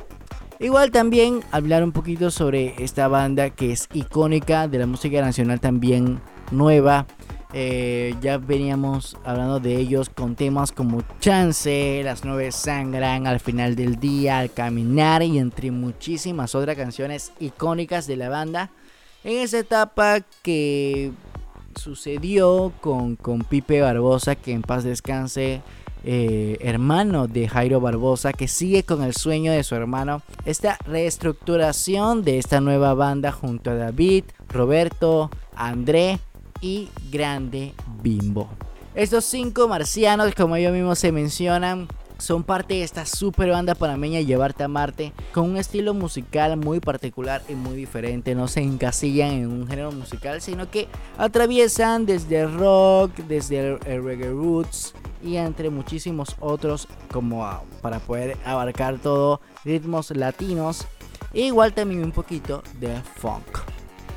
Igual también hablar un poquito sobre esta banda que es icónica de la música nacional también nueva eh, ya veníamos hablando de ellos con temas como Chance, Las Nueve Sangran, Al final del día, Al caminar y entre muchísimas otras canciones icónicas de la banda. En esa etapa que sucedió con, con Pipe Barbosa, que en paz descanse, eh, hermano de Jairo Barbosa, que sigue con el sueño de su hermano. Esta reestructuración de esta nueva banda junto a David, Roberto, André y Grande Bimbo. Estos cinco marcianos, como ellos mismos se mencionan, son parte de esta super banda panameña Llevarte a Marte, con un estilo musical muy particular y muy diferente. No se encasillan en un género musical, sino que atraviesan desde el rock, desde el reggae roots y entre muchísimos otros, como para poder abarcar todo ritmos latinos. E igual también un poquito de funk.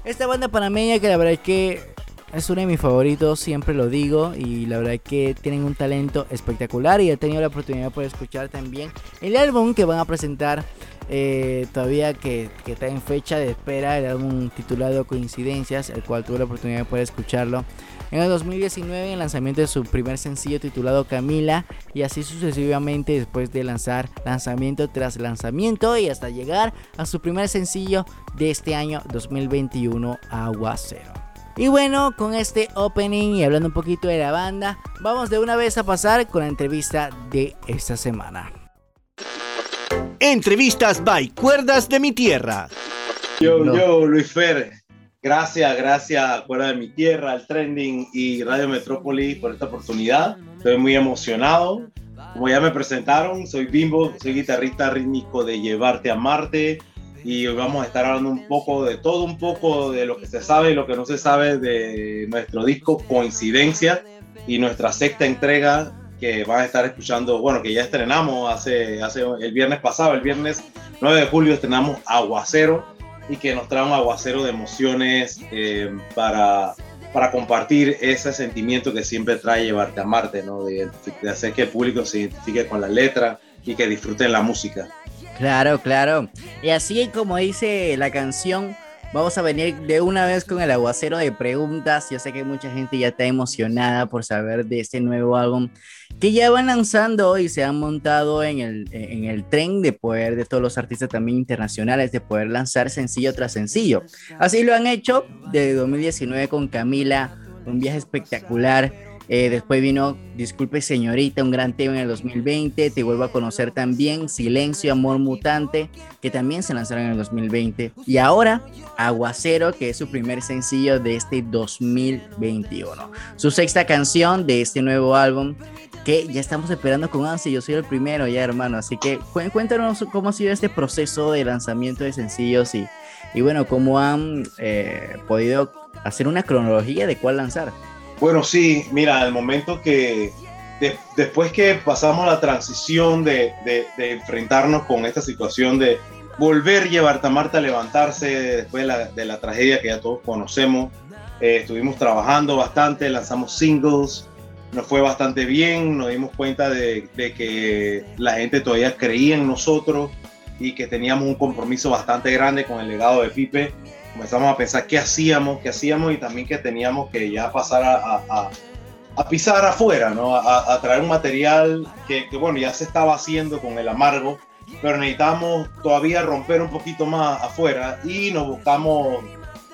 Esta banda panameña que la verdad es que es uno de mis favoritos, siempre lo digo. Y la verdad es que tienen un talento espectacular. Y he tenido la oportunidad de escuchar también el álbum que van a presentar. Eh, todavía que, está en fecha de espera, el álbum titulado Coincidencias, el cual tuve la oportunidad de poder escucharlo en el 2019 en el lanzamiento de su primer sencillo titulado Camila y así sucesivamente después de lanzar lanzamiento tras lanzamiento y hasta llegar a su primer sencillo de este año 2021 Aguacero. Y bueno, con este opening y hablando un poquito de la banda, vamos de una vez a pasar con la entrevista de esta semana. Entrevistas by Cuerdas de mi Tierra. Yo, yo, Luis Fer. Gracias, gracias Cuerdas de mi Tierra, al Trending y Radio Metrópolis por esta oportunidad. Estoy muy emocionado. Como ya me presentaron, soy Bimbo, soy guitarrista rítmico de Llevarte a Marte y vamos a estar hablando un poco de todo, un poco de lo que se sabe y lo que no se sabe de nuestro disco Coincidencia y nuestra sexta entrega que van a estar escuchando, bueno, que ya estrenamos hace, hace el viernes pasado, el viernes 9 de julio estrenamos Aguacero y que nos trae un aguacero de emociones eh, para, para compartir ese sentimiento que siempre trae llevarte a Marte, ¿no? de, de hacer que el público se identifique con la letra y que disfruten la música. Claro, claro. Y así como dice la canción, vamos a venir de una vez con el aguacero de preguntas. Yo sé que mucha gente ya está emocionada por saber de este nuevo álbum que ya van lanzando y se han montado en el, en el tren de poder de todos los artistas también internacionales de poder lanzar sencillo tras sencillo. Así lo han hecho de 2019 con Camila, un viaje espectacular eh, después vino Disculpe Señorita, un gran tema en el 2020. Te vuelvo a conocer también Silencio, Amor Mutante, que también se lanzaron en el 2020. Y ahora Aguacero, que es su primer sencillo de este 2021. Su sexta canción de este nuevo álbum que ya estamos esperando con ansia. Yo soy el primero ya, hermano. Así que cuéntanos cómo ha sido este proceso de lanzamiento de sencillos y, y bueno, cómo han eh, podido hacer una cronología de cuál lanzar. Bueno, sí, mira, al momento que después que pasamos la transición de, enfrentarnos con esta situación de volver llevar a Marta a levantarse después de la, tragedia que ya todos conocemos, eh, estuvimos trabajando bastante, lanzamos singles, nos fue bastante bien, nos dimos cuenta de, de que la gente todavía creía en nosotros y que teníamos un compromiso bastante grande con el legado de Pipe comenzamos a pensar qué hacíamos, qué hacíamos y también que teníamos que ya pasar a, a, pisar afuera, ¿no? A, traer un material que, que, bueno, ya se estaba haciendo con el amargo, pero necesitamos todavía romper un poquito más afuera y nos buscamos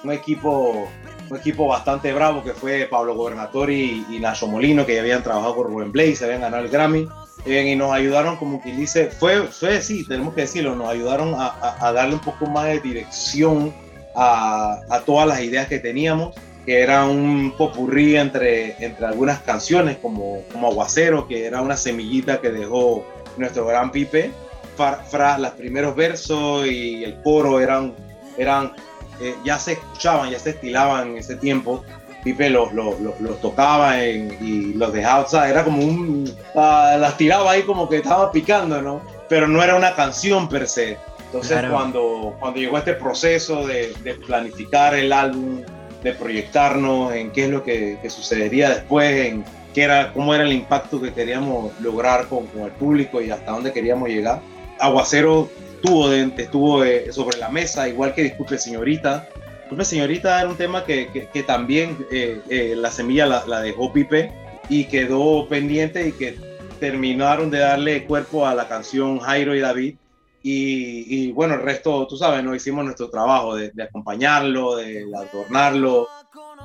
un equipo un equipo bastante bravo que fue Pablo Gobernatori y, Nacho Molino, que ya habían trabajado con Rubén Blaze, habían ganado el Grammy, eh, y nos ayudaron, como quien dice, fue, fue sí, tenemos que decirlo, nos ayudaron a, a darle un poco más de dirección a, todas las ideas que teníamos, que era un popurrí entre, entre algunas canciones, como, como Aguacero, que era una semillita que dejó nuestro gran Pipe. Fra, los primeros versos y el coro eran, eran eh, ya se escuchaban, ya se estilaban en ese tiempo. Pipe los, los, tocaba y los dejaba, o sea, era como un, las tiraba ahí como que estaba picando, ¿no? Pero no era una canción per se Entonces, Claro. cuando, cuando llegó este proceso de, de planificar el álbum, de proyectarnos en qué es lo que, que sucedería después, en qué era, cómo era el impacto que queríamos lograr con, con el público y hasta dónde queríamos llegar, Aguacero estuvo, de- estuvo eh, sobre la mesa, igual que Disculpe Señorita. Disculpe Señorita era un tema que, que- que también eh, eh, la semilla la, la dejó Pipe y quedó pendiente y que terminaron de darle cuerpo a la canción Jairo y David. Y, y, bueno, el resto, tú sabes, no hicimos nuestro trabajo de, de acompañarlo, de adornarlo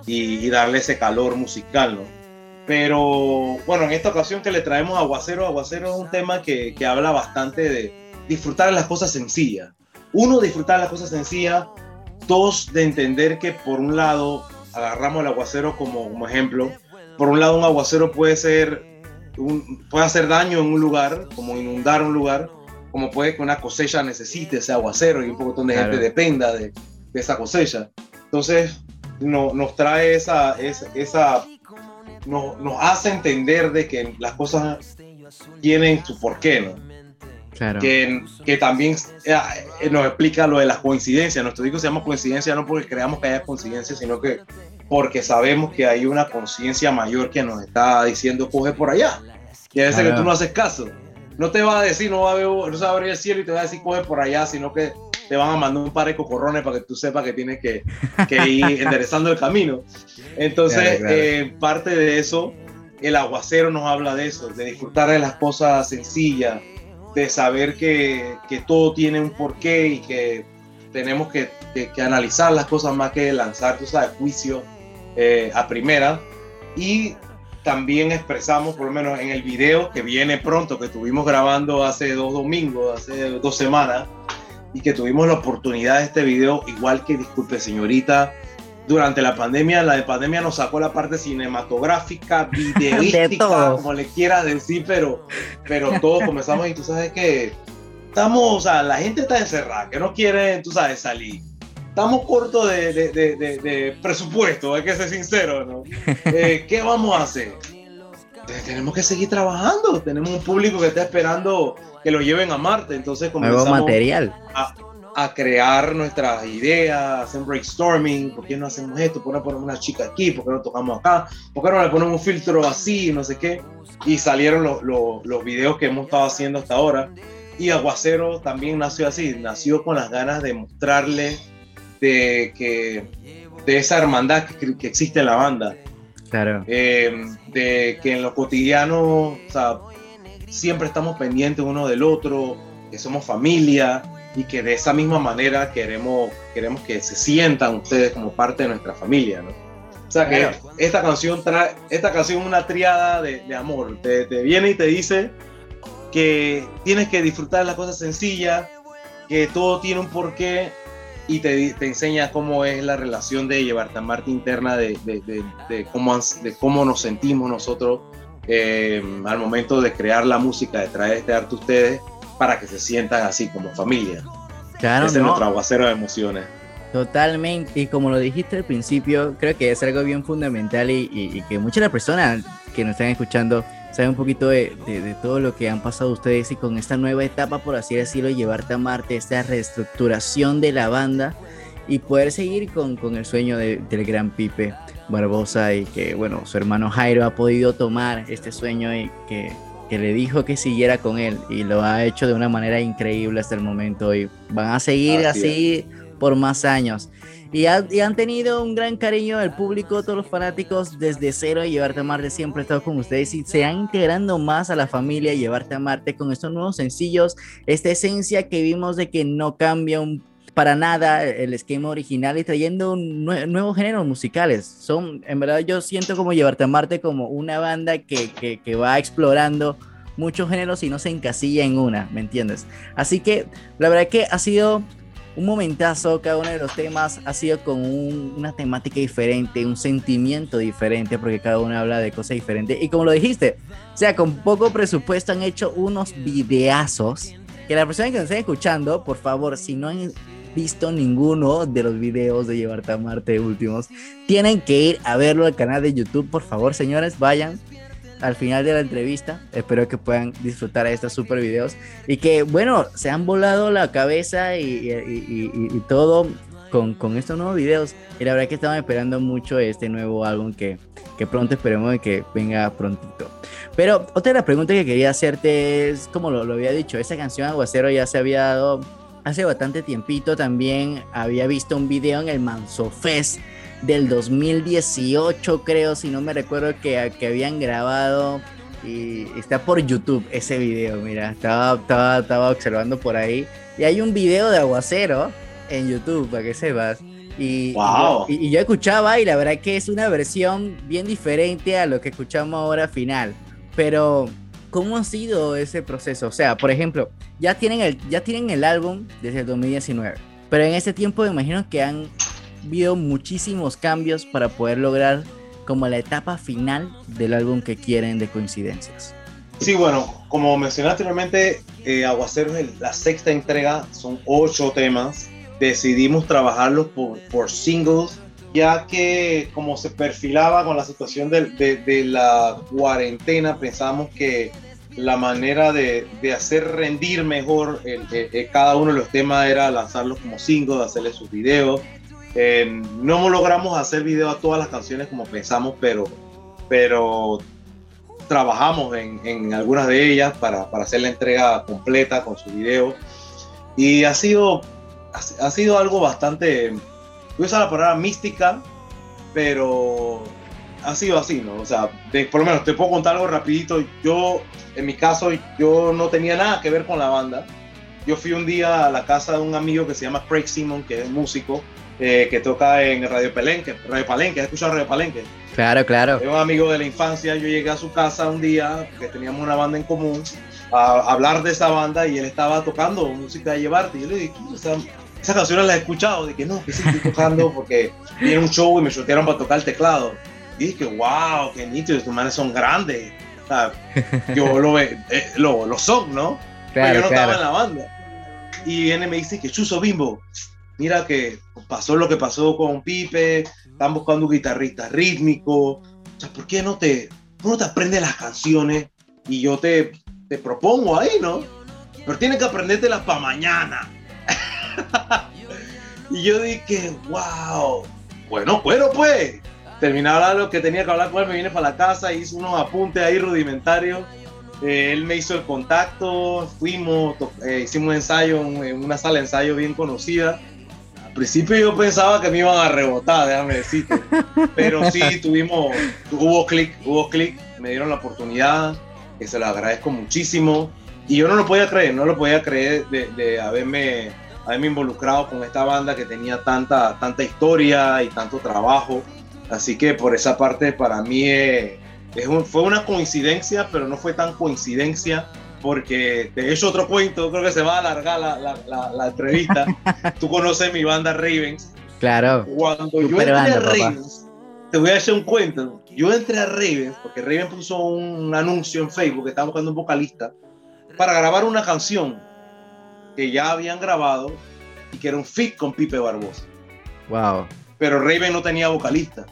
y, y darle ese calor musical, ¿no? Pero bueno, en esta ocasión que le traemos Aguacero, Aguacero es un tema que, que habla bastante de disfrutar las cosas sencillas. Uno, disfrutar las cosas sencillas. Dos, de entender que por un lado, agarramos el aguacero como, como ejemplo. Por un lado, un aguacero puede ser, un- puede hacer daño en un lugar, como inundar un lugar, como puede que una cosecha necesite ese aguacero y un montón de Claro. gente dependa de, de esa cosecha. Entonces, no, nos trae esa, esa, esa nos, nos hace entender de que las cosas tienen su porqué, ¿no? Claro. que, que también eh, eh, nos explica lo de las coincidencias. Nuestro disco se llama coincidencia no porque creamos que haya coincidencias, sino que porque sabemos que hay una conciencia mayor que nos está diciendo coge por allá. Y a veces Claro. que tú no haces caso. No te va a decir, no va a, ver, no se va a abrir el cielo y te va a decir coge por allá, sino que te van a mandar un par de cocorrones para que tú sepas que tienes que, que ir enderezando el camino. Entonces, Claro, claro. eh, parte de eso, el aguacero nos habla de eso, de disfrutar de las cosas sencillas, de saber que, que todo tiene un porqué y que tenemos que, que- que analizar las cosas más que lanzar, tú sabes, juicio eh, a primera. Y también expresamos, por lo menos en el video que viene pronto, que estuvimos grabando hace dos domingos, hace dos semanas, y que tuvimos la oportunidad de este video, igual que Disculpe Señorita, durante la pandemia, la pandemia nos sacó la parte cinematográfica, videística, como le quieras decir, pero, pero todos comenzamos y tú sabes que estamos, o sea, la gente está encerrada, que no quiere, tú sabes, salir. Estamos cortos de, de- de- de- presupuesto, hay que ser sincero, ¿no? Eh, ¿Qué vamos a hacer? Te- Tenemos que seguir trabajando, tenemos un público que está esperando que lo lleven a Marte, entonces Nuevo comenzamos material. a, a crear nuestras ideas, hacer brainstorming, ¿por qué no hacemos esto? ¿Por qué no ponemos una chica aquí? ¿Por qué no tocamos acá? ¿Por qué no le ponemos un filtro así? No sé qué. Y salieron los, los, los videos que hemos estado haciendo hasta ahora. Y Aguacero también nació así, nació con las ganas de mostrarle de, que, de esa hermandad que, que existe en la banda. Claro. Eh, de que en lo cotidiano, o sea, siempre estamos pendientes uno del otro, que somos familia y que de esa misma manera queremos, queremos que se sientan ustedes como parte de nuestra familia, ¿no? O sea que Claro. esta canción trae, esta canción es una triada de, de amor, te, te viene y te dice que tienes que disfrutar las cosas sencillas, que todo tiene un porqué y te, te enseña cómo es la relación de llevarte a Marte interna, de, de, de, de cómo, de cómo nos sentimos nosotros eh, al momento de crear la música, de traer este arte a ustedes para que se sientan así como familia. Claro, Ese es nuestro aguacero de emociones. Totalmente, y como lo dijiste al principio, creo que es algo bien fundamental y, y- y que muchas de las personas que nos están escuchando saben un poquito de, de- de todo lo que han pasado ustedes y con esta nueva etapa, por así decirlo, llevarte a Marte, esta reestructuración de la banda y poder seguir con, con el sueño de- del gran Pipe Barbosa y que, bueno, su hermano Jairo ha podido tomar este sueño y que, que le dijo que siguiera con él y lo ha hecho de una manera increíble hasta el momento y van a seguir Así así por más años. Y, ha- y han tenido un gran cariño del público, todos los fanáticos desde cero y Llevarte a Marte siempre ha estado con ustedes y se han integrando más a la familia Llevarte a Marte con estos nuevos sencillos, esta esencia que vimos de que no cambia para nada el esquema original y trayendo nue- nuevos géneros musicales. Son, en verdad yo siento como Llevarte a Marte como una banda que, que, que va explorando muchos géneros y no se encasilla en una, ¿me entiendes? Así que la verdad que ha sido un momentazo, cada uno de los temas ha sido con un- una temática diferente, un sentimiento diferente, porque cada uno habla de cosas diferentes. Y como lo dijiste, o sea, con poco presupuesto han hecho unos videazos. Que las personas que nos estén escuchando, por favor, si no han visto ninguno de los videos de Llevarte a Marte últimos, tienen que ir a verlo al canal de YouTube, por favor, señores, vayan. Al final de la entrevista. Espero que puedan disfrutar de estos super videos y que, bueno, se han volado la cabeza y, todo con, estos nuevos videos. Y la verdad que estaban esperando mucho este nuevo álbum que, que pronto esperemos que venga prontito. Pero otra de las preguntas que quería hacerte es, como lo, lo había dicho, esa canción Aguacero ya se había dado hace bastante tiempito. También había visto un video en el Manso Fest del 2018, creo, si no me recuerdo, que, que habían grabado. Y está por YouTube ese video, mira, estaba, estaba, estaba observando por ahí. Y hay un video de aguacero en YouTube, para que sepas. Y, wow. y, y, yo escuchaba y la verdad que es una versión bien diferente a lo que escuchamos ahora final. Pero, ¿cómo ha sido ese proceso? O sea, por ejemplo, ya tienen el, ya tienen el álbum desde el 2019. Pero en ese tiempo me imagino que han habido muchísimos cambios para poder lograr como la etapa final del álbum que quieren de coincidencias. Sí, bueno, como mencioné anteriormente, eh, es la sexta entrega, son ocho temas. Decidimos trabajarlos por, por singles, ya que como se perfilaba con la situación de, la cuarentena, pensamos que la manera de, hacer rendir mejor cada uno de los temas era lanzarlos como singles, hacerle sus videos eh, no logramos hacer video a todas las canciones como pensamos, pero, pero trabajamos en, en algunas de ellas para, para, hacer la entrega completa con su video. Y ha sido, ha, sido algo bastante, voy la palabra mística, pero ha sido así, ¿no? O sea, por lo menos te puedo contar algo rapidito. Yo, en mi caso, yo no tenía nada que ver con la banda. Yo fui un día a la casa de un amigo que se llama Craig Simon, que es músico, eh, que toca en Radio Palenque. Radio Palenque, ¿has escuchado Radio Palenque? Claro, claro. Es un amigo de la infancia. Yo llegué a su casa un día, que teníamos una banda en común, a hablar de esa banda y él estaba tocando música de llevarte. Y yo le dije, esa, esa canción la he escuchado. Dije, no, que sí estoy tocando porque vi un show y me shotearon para tocar el teclado. Y dije, wow, qué nítido, estos manes son grandes. O sea, yo lo, eh, lo, lo, son, ¿no? Pero yo no estaba en la banda. Y viene y me dice que Chuzo Bimbo, mira que pasó lo que pasó con Pipe, están buscando un guitarrista rítmico, o sea, ¿por qué no te, no te aprendes las canciones y yo te, te propongo ahí, ¿no? Pero tienes que aprendértelas para mañana. y yo dije, wow, bueno, bueno, pues. Terminaba lo que tenía que hablar con él, me vine para la casa, hice unos apuntes ahí rudimentarios. Eh, él me hizo el contacto, fuimos, eh, hicimos un ensayo en una sala de ensayo bien conocida principio yo pensaba que me iban a rebotar, déjame decirte. Pero sí, tuvimos, hubo clic, hubo clic, me dieron la oportunidad, que se lo agradezco muchísimo. Y yo no lo podía creer, no lo podía creer de, haberme, haberme involucrado con esta banda que tenía tanta, tanta historia y tanto trabajo. Así que por esa parte para mí es, fue una coincidencia, pero no fue tan coincidencia porque de hecho otro cuento, creo que se va a alargar la, la, entrevista. Tú conoces mi banda Ravens. Claro. Cuando yo entré a Ravens, te voy a hacer un cuento. Yo entré a Ravens porque Ravens puso un anuncio en Facebook que estaba buscando un vocalista para grabar una canción que ya habían grabado y que era un fit con Pipe Barbosa. Wow. Pero Raven no tenía vocalista.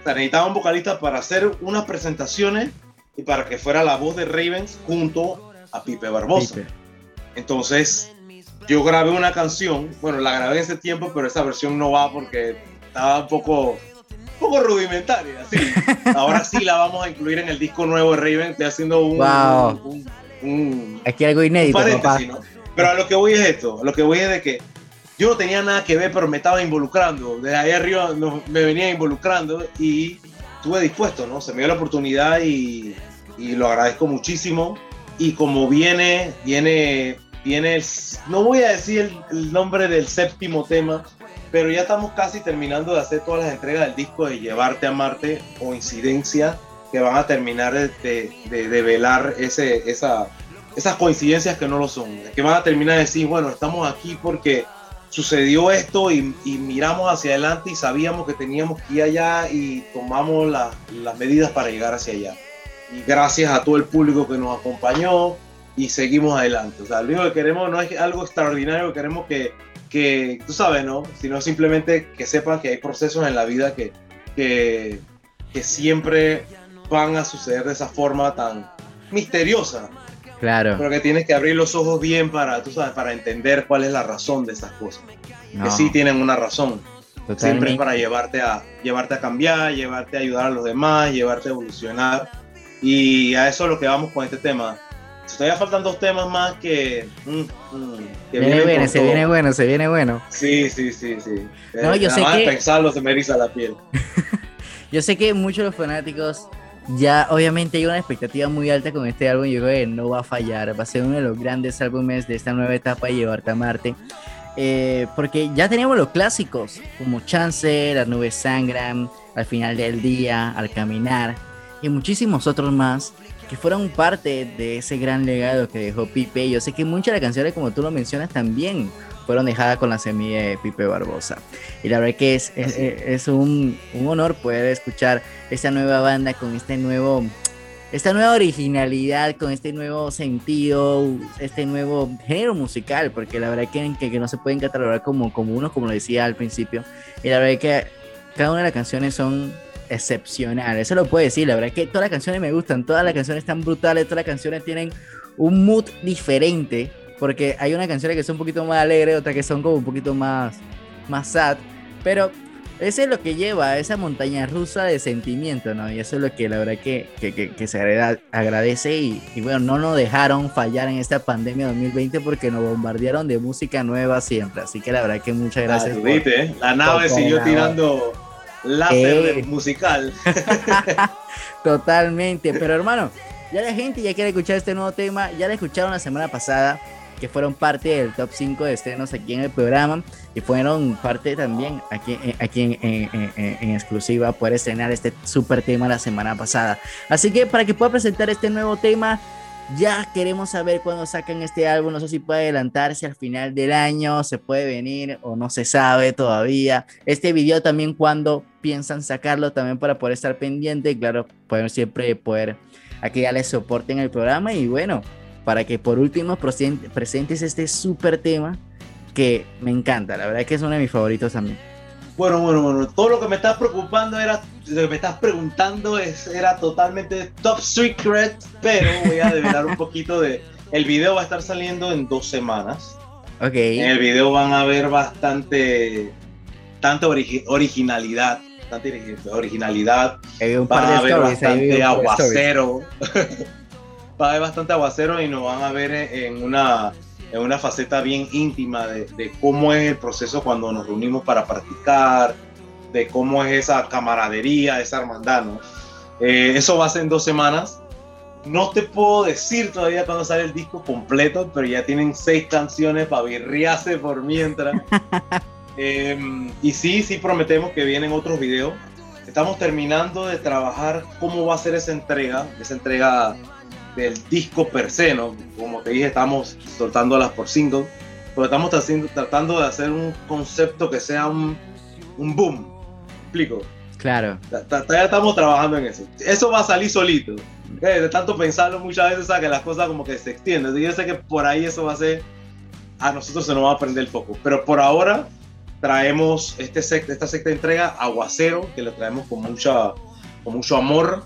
O sea, necesitaban vocalista para hacer unas presentaciones y para que fuera la voz de Ravens junto a Pipe Barbosa. Entonces, yo grabé una canción, bueno, la grabé en ese tiempo, pero esa versión no va porque estaba un poco, un poco rudimentaria. Así. Ahora sí la vamos a incluir en el disco nuevo de Raven, estoy haciendo un... Wow. Aquí algo inédito, Pero a lo que voy es esto, a lo que voy es de que yo no tenía nada que ver, pero me estaba involucrando. De ahí arriba me venía involucrando y estuve dispuesto, ¿no? Se me dio la oportunidad y, y lo agradezco muchísimo y como viene, viene, viene, no voy a decir el, nombre del séptimo tema, pero ya estamos casi terminando de hacer todas las entregas del disco de Llevarte a Marte, coincidencia, que van a terminar de, de, velar ese, esa, esas coincidencias que no lo son, que van a terminar de decir, bueno, estamos aquí porque sucedió esto y, miramos hacia adelante y sabíamos que teníamos que ir allá y tomamos las medidas para llegar hacia allá y gracias a todo el público que nos acompañó y seguimos adelante. O sea, lo único que queremos no es algo extraordinario, queremos que, que tú sabes, ¿no? Sino simplemente que sepan que hay procesos en la vida que, que, que siempre van a suceder de esa forma tan misteriosa. Claro. Pero que tienes que abrir los ojos bien para, tú sabes, para entender cuál es la razón de esas cosas. No. Que sí tienen una razón. Siempre Totalmente. es para llevarte a, llevarte a cambiar, llevarte a ayudar a los demás, llevarte a evolucionar. Y a eso es lo que vamos con este tema. Todavía faltan dos temas más que... mm, mm, que Viene bueno, se todo. viene bueno, se viene bueno. Sí, sí, sí, sí. No, Eh, yo sé que- pensarlo se me eriza la piel. Yo sé que muchos de los fanáticos ya obviamente hay una expectativa muy alta con este álbum. Yo creo que no va a fallar. Va a ser uno de los grandes álbumes de esta nueva etapa de Llevarte a Marte. Eh, porque ya teníamos los clásicos como Chance, Las nubes sangran, Al final del día, Al caminar y muchísimos otros más que fueron parte de ese gran legado que dejó Pipe. Yo sé que muchas de las canciones, como tú lo mencionas, también fueron dejadas con la semilla de Pipe Barbosa. Y la verdad que es, es, es un, un honor poder escuchar esta nueva banda con este nuevo, esta nueva originalidad, con este nuevo sentido, este nuevo género musical, porque la verdad que, que, que no se pueden catalogar como, como uno, como lo decía al principio. Y la verdad que cada una de las canciones son excepcionales, eso lo puedo decir, la verdad que todas las canciones me gustan, todas las canciones están brutales, todas las canciones tienen un mood diferente, porque hay una canciones que son un poquito más alegres, otras que son como un poquito más, más sad, pero eso es lo que lleva a esa montaña rusa de sentimiento, ¿no? Y eso es lo que la verdad que, que, que, que se agradece y, y bueno, no nos dejaron fallar en esta pandemia 2020 porque nos bombardearon de música nueva siempre, así que la verdad que muchas gracias. Ah, por- viste, ¿eh? La nave siguió tirando láser Eh. musical. Totalmente, pero hermano, ya la gente ya quiere escuchar este nuevo tema, ya la escucharon la semana pasada, que fueron parte del top 5 de estrenos aquí en el programa y fueron parte también aquí, eh, aquí en, en- en- en- en exclusiva poder estrenar este super tema la semana pasada. Así que para que pueda presentar este nuevo tema, ya queremos saber cuándo sacan este álbum, no sé si puede adelantarse al final del año, se puede venir o no se sabe todavía. Este video también cuando piensan sacarlo también para poder estar pendiente, claro, poder siempre poder aquí darle soporte en el programa y bueno, para que por último present- presentes este súper tema que me encanta, la verdad que es uno de mis favoritos también. Bueno, bueno, bueno. Todo lo que me estás preocupando era, lo que me estás preguntando es, era totalmente top secret, pero voy a develar un poquito de. El video va a estar saliendo en dos semanas. Ok. En el video van a ver bastante, tanta origi- originalidad, tanta origi- originalidad. Hay un Va par de a vi bastante aguacero. Va a haber bastante aguacero y nos van a ver en una, en una faceta bien íntima de, de cómo es el proceso cuando nos reunimos para practicar, de cómo es esa camaradería, esa hermandad. ¿no? Eh, eso va a ser en dos semanas. No te puedo decir todavía cuándo sale el disco completo, pero ya tienen seis canciones para birriarse por mientras. Eh, y sí, sí prometemos que vienen otros videos. Estamos terminando de trabajar cómo va a ser esa entrega, esa entrega del disco per se, ¿no? Como te dije, estamos soltándolas por single, pero estamos haciendo- tratando de hacer un concepto que sea un, un boom. ¿Explico? Claro. Todavía estamos trabajando en eso. Eso va a salir solito. Eh, De tanto pensarlo muchas veces, ¿sabes? que las cosas como que se extienden. Yo sé que por ahí eso va a ser, a nosotros se nos va a prender el foco. Pero por ahora traemos este sect- esta sexta entrega, Aguacero, que lo traemos con, mucha, con mucho amor.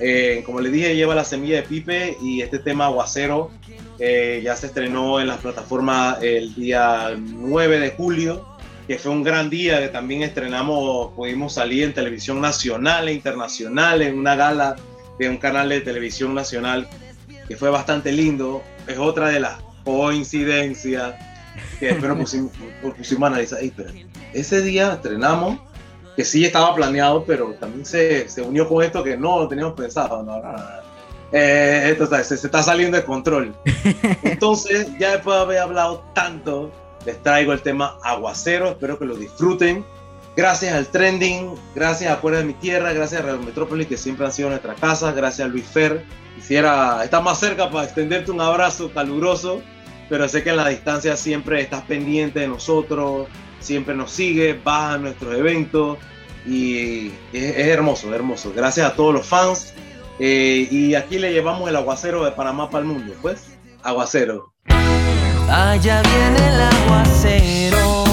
Eh, como les dije, lleva la semilla de Pipe y este tema Aguacero eh, ya se estrenó en las plataformas el día 9 de julio que fue un gran día, que también estrenamos, pudimos salir en televisión nacional e internacional, en una gala de un canal de televisión nacional, que fue bastante lindo. Es otra de las coincidencias que después nos pusimos, pusimos a analizar. "Ey, pero ese día estrenamos, que sí estaba planeado, pero también se, se unió con esto que no lo teníamos pensado. No, no, no, no. Eh, esto está- se, se está saliendo de control. Entonces, ya después de haber hablado tanto, les traigo el tema Aguacero. Espero que lo disfruten. Gracias al Trending, gracias a Fuera de mi Tierra, gracias a Radio Metrópolis, que siempre han sido nuestra casa. Gracias a Luis Fer. Quisiera estar más cerca para extenderte un abrazo caluroso, pero sé que en la distancia siempre estás pendiente de nosotros, siempre nos sigues, vas a nuestros eventos y es, hermoso, hermoso. Gracias a todos los fans. Eh, y aquí le llevamos el aguacero de Panamá para el mundo, pues. Aguacero. Allá viene el aguacero,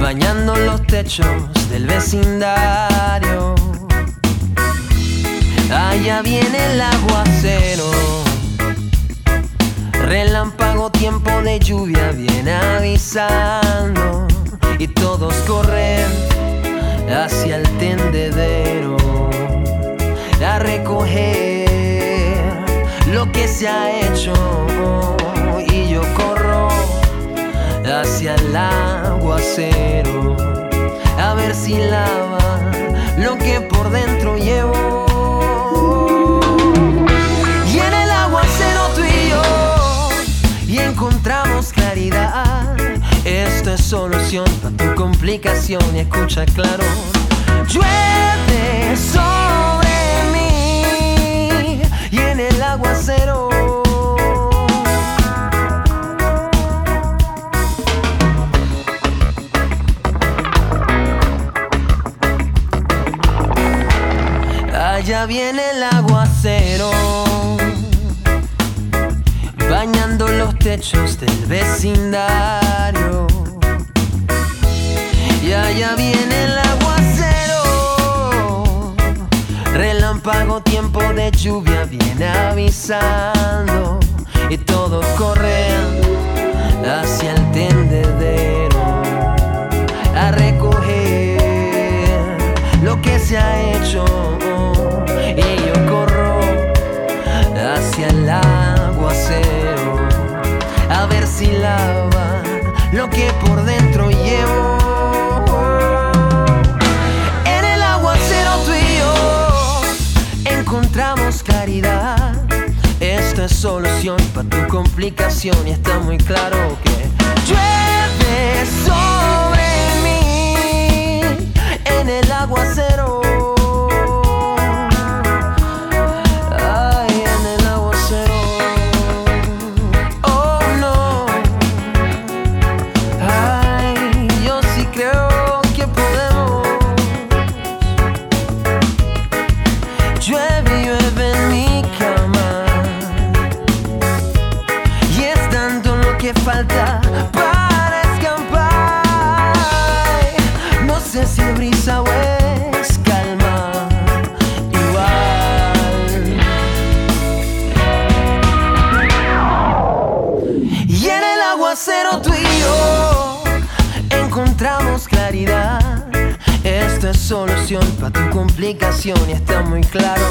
bañando los techos del vecindario. Allá viene el aguacero. Relámpago, tiempo de lluvia viene avisando. Y todos corren hacia el tendedero a recoger lo que se ha hecho. Y yo corro hacia el aguacero a ver si lava lo que por dentro llevo. Solución para tu complicación y escucha claro. Llueve sobre mí y en el aguacero. Allá viene el aguacero, bañando los techos del vecindario. Lluvia viene avisando. Y todos corren hacia el tendedero a recoger lo que se ha hecho. Y yo corro hacia el aguacero a ver si lava lo que por dentro llevo. Solución para tu complicación y está muy claro que y está muy claro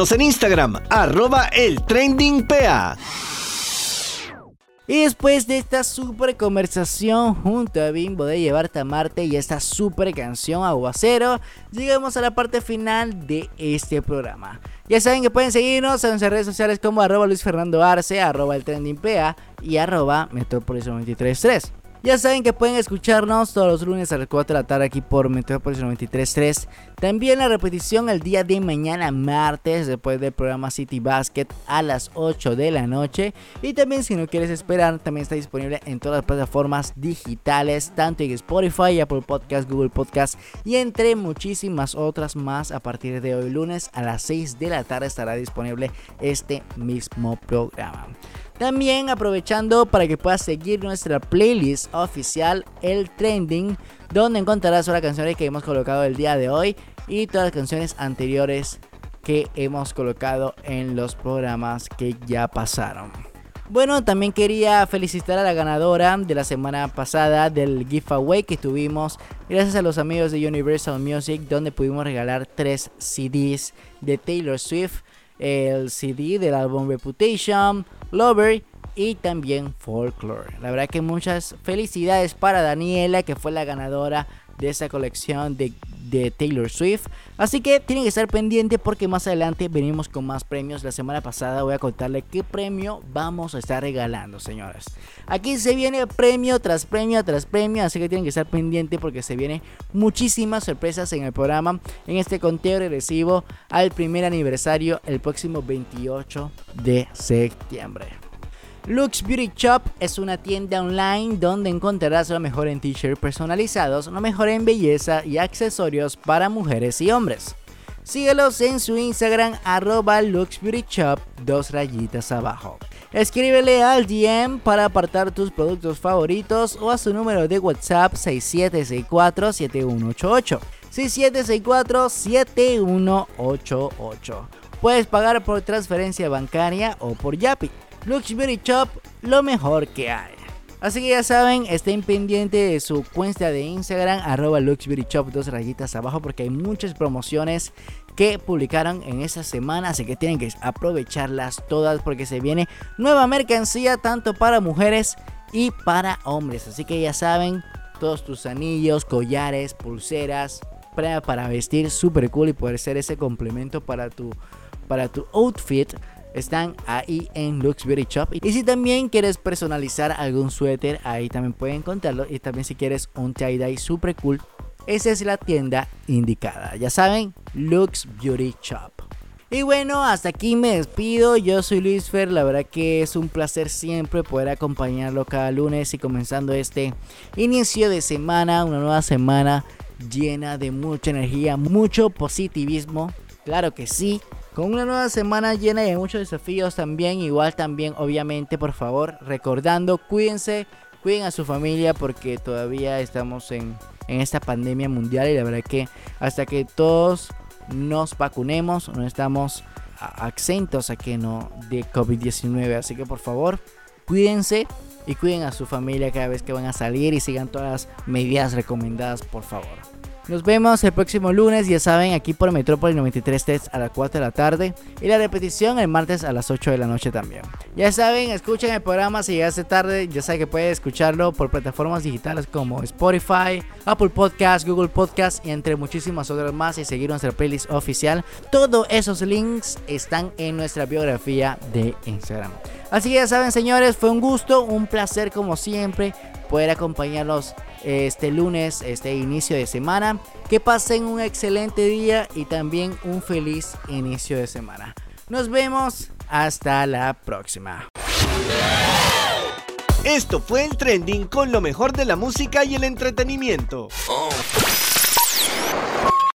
En Instagram, arroba el trending PA. Y después de esta super conversación junto a Bimbo de Llevarte a Marte y esta super canción Aguacero, llegamos a la parte final de este programa. Ya saben que pueden seguirnos en nuestras redes sociales como arroba Luis Fernando Arce, arroba el trending PA y arroba Metrópolis 933. Ya saben que pueden escucharnos todos los lunes a las 4 de la tarde aquí por Metrópolis 93.3. También la repetición el día de mañana martes después del programa City Basket a las 8 de la noche. Y también si no quieres esperar, también está disponible en todas las plataformas digitales, tanto en Spotify, Apple Podcast, Google Podcast y entre muchísimas otras más. A partir de hoy lunes a las 6 de la tarde estará disponible este mismo programa. También aprovechando para que puedas seguir nuestra playlist oficial El Trending, donde encontrarás las canciones que hemos colocado el día de hoy y todas las canciones anteriores que hemos colocado en los programas que ya pasaron. Bueno, también quería felicitar a la ganadora de la semana pasada del giveaway que tuvimos gracias a los amigos de Universal Music, donde pudimos regalar tres CDs de Taylor Swift, el CD del álbum Reputation, Lover y también Folklore. La verdad que muchas felicidades para Daniela, que fue la ganadora de esa colección de de Taylor Swift. Así que tienen que estar pendientes porque más adelante venimos con más premios. La semana pasada voy a contarle qué premio vamos a estar regalando, señoras. Aquí se viene premio tras premio tras premio, así que tienen que estar pendientes porque se vienen muchísimas sorpresas en el programa en este conteo regresivo al primer aniversario el próximo 28 de septiembre. Lux Beauty Shop es una tienda online donde encontrarás lo mejor en t-shirts personalizados, lo mejor en belleza y accesorios para mujeres y hombres. Síguelos en su Instagram arroba Lux Beauty Shop, dos rayitas abajo. Escríbele al DM para apartar tus productos favoritos o a su número de WhatsApp 6764-7188. 6764-7188. Puedes pagar por transferencia bancaria o por Yapi. Lux Beauty Shop, lo mejor que hay. Así que ya saben, estén pendientes de su cuenta de Instagram, arroba dos rayitas abajo, porque hay muchas promociones que publicaron en esa semana, así que tienen que aprovecharlas todas porque se viene nueva mercancía tanto para mujeres y para hombres. Así que ya saben, todos tus anillos, collares, pulseras, para, para vestir super cool y poder ser ese complemento para tu, para tu outfit están ahí en Lux Beauty Shop. Y si también quieres personalizar algún suéter, ahí también pueden encontrarlo. Y también si quieres un tie-dye super cool, esa es la tienda indicada. Ya saben, Lux Beauty Shop. Y bueno, hasta aquí me despido. Yo soy Luis Fer. La verdad que es un placer siempre poder acompañarlo cada lunes y comenzando este inicio de semana, una nueva semana llena de mucha energía, mucho positivismo. Claro que sí. Con una nueva semana llena de muchos desafíos también, igual también obviamente por favor recordando, cuídense, cuiden a su familia porque todavía estamos en, en esta pandemia mundial y la verdad que hasta que todos nos vacunemos no estamos exentos a que no de COVID-19, así que por favor cuídense y cuiden a su familia cada vez que van a salir y sigan todas las medidas recomendadas por favor. Nos vemos el próximo lunes, ya saben, aquí por Metrópolis 93 Test a las 4 de la tarde y la repetición el martes a las 8 de la noche también. Ya saben, escuchen el programa si llegaste tarde, ya saben que pueden escucharlo por plataformas digitales como Spotify, Apple Podcast, Google Podcast y entre muchísimas otras más y seguir nuestra playlist oficial. Todos esos links están en nuestra biografía de Instagram. Así que ya saben, señores, fue un gusto, un placer como siempre poder acompañarlos este lunes, este inicio de semana. Que pasen un excelente día y también un feliz inicio de semana. Nos vemos hasta la próxima. Esto fue el trending con lo mejor de la música y el entretenimiento. Oh.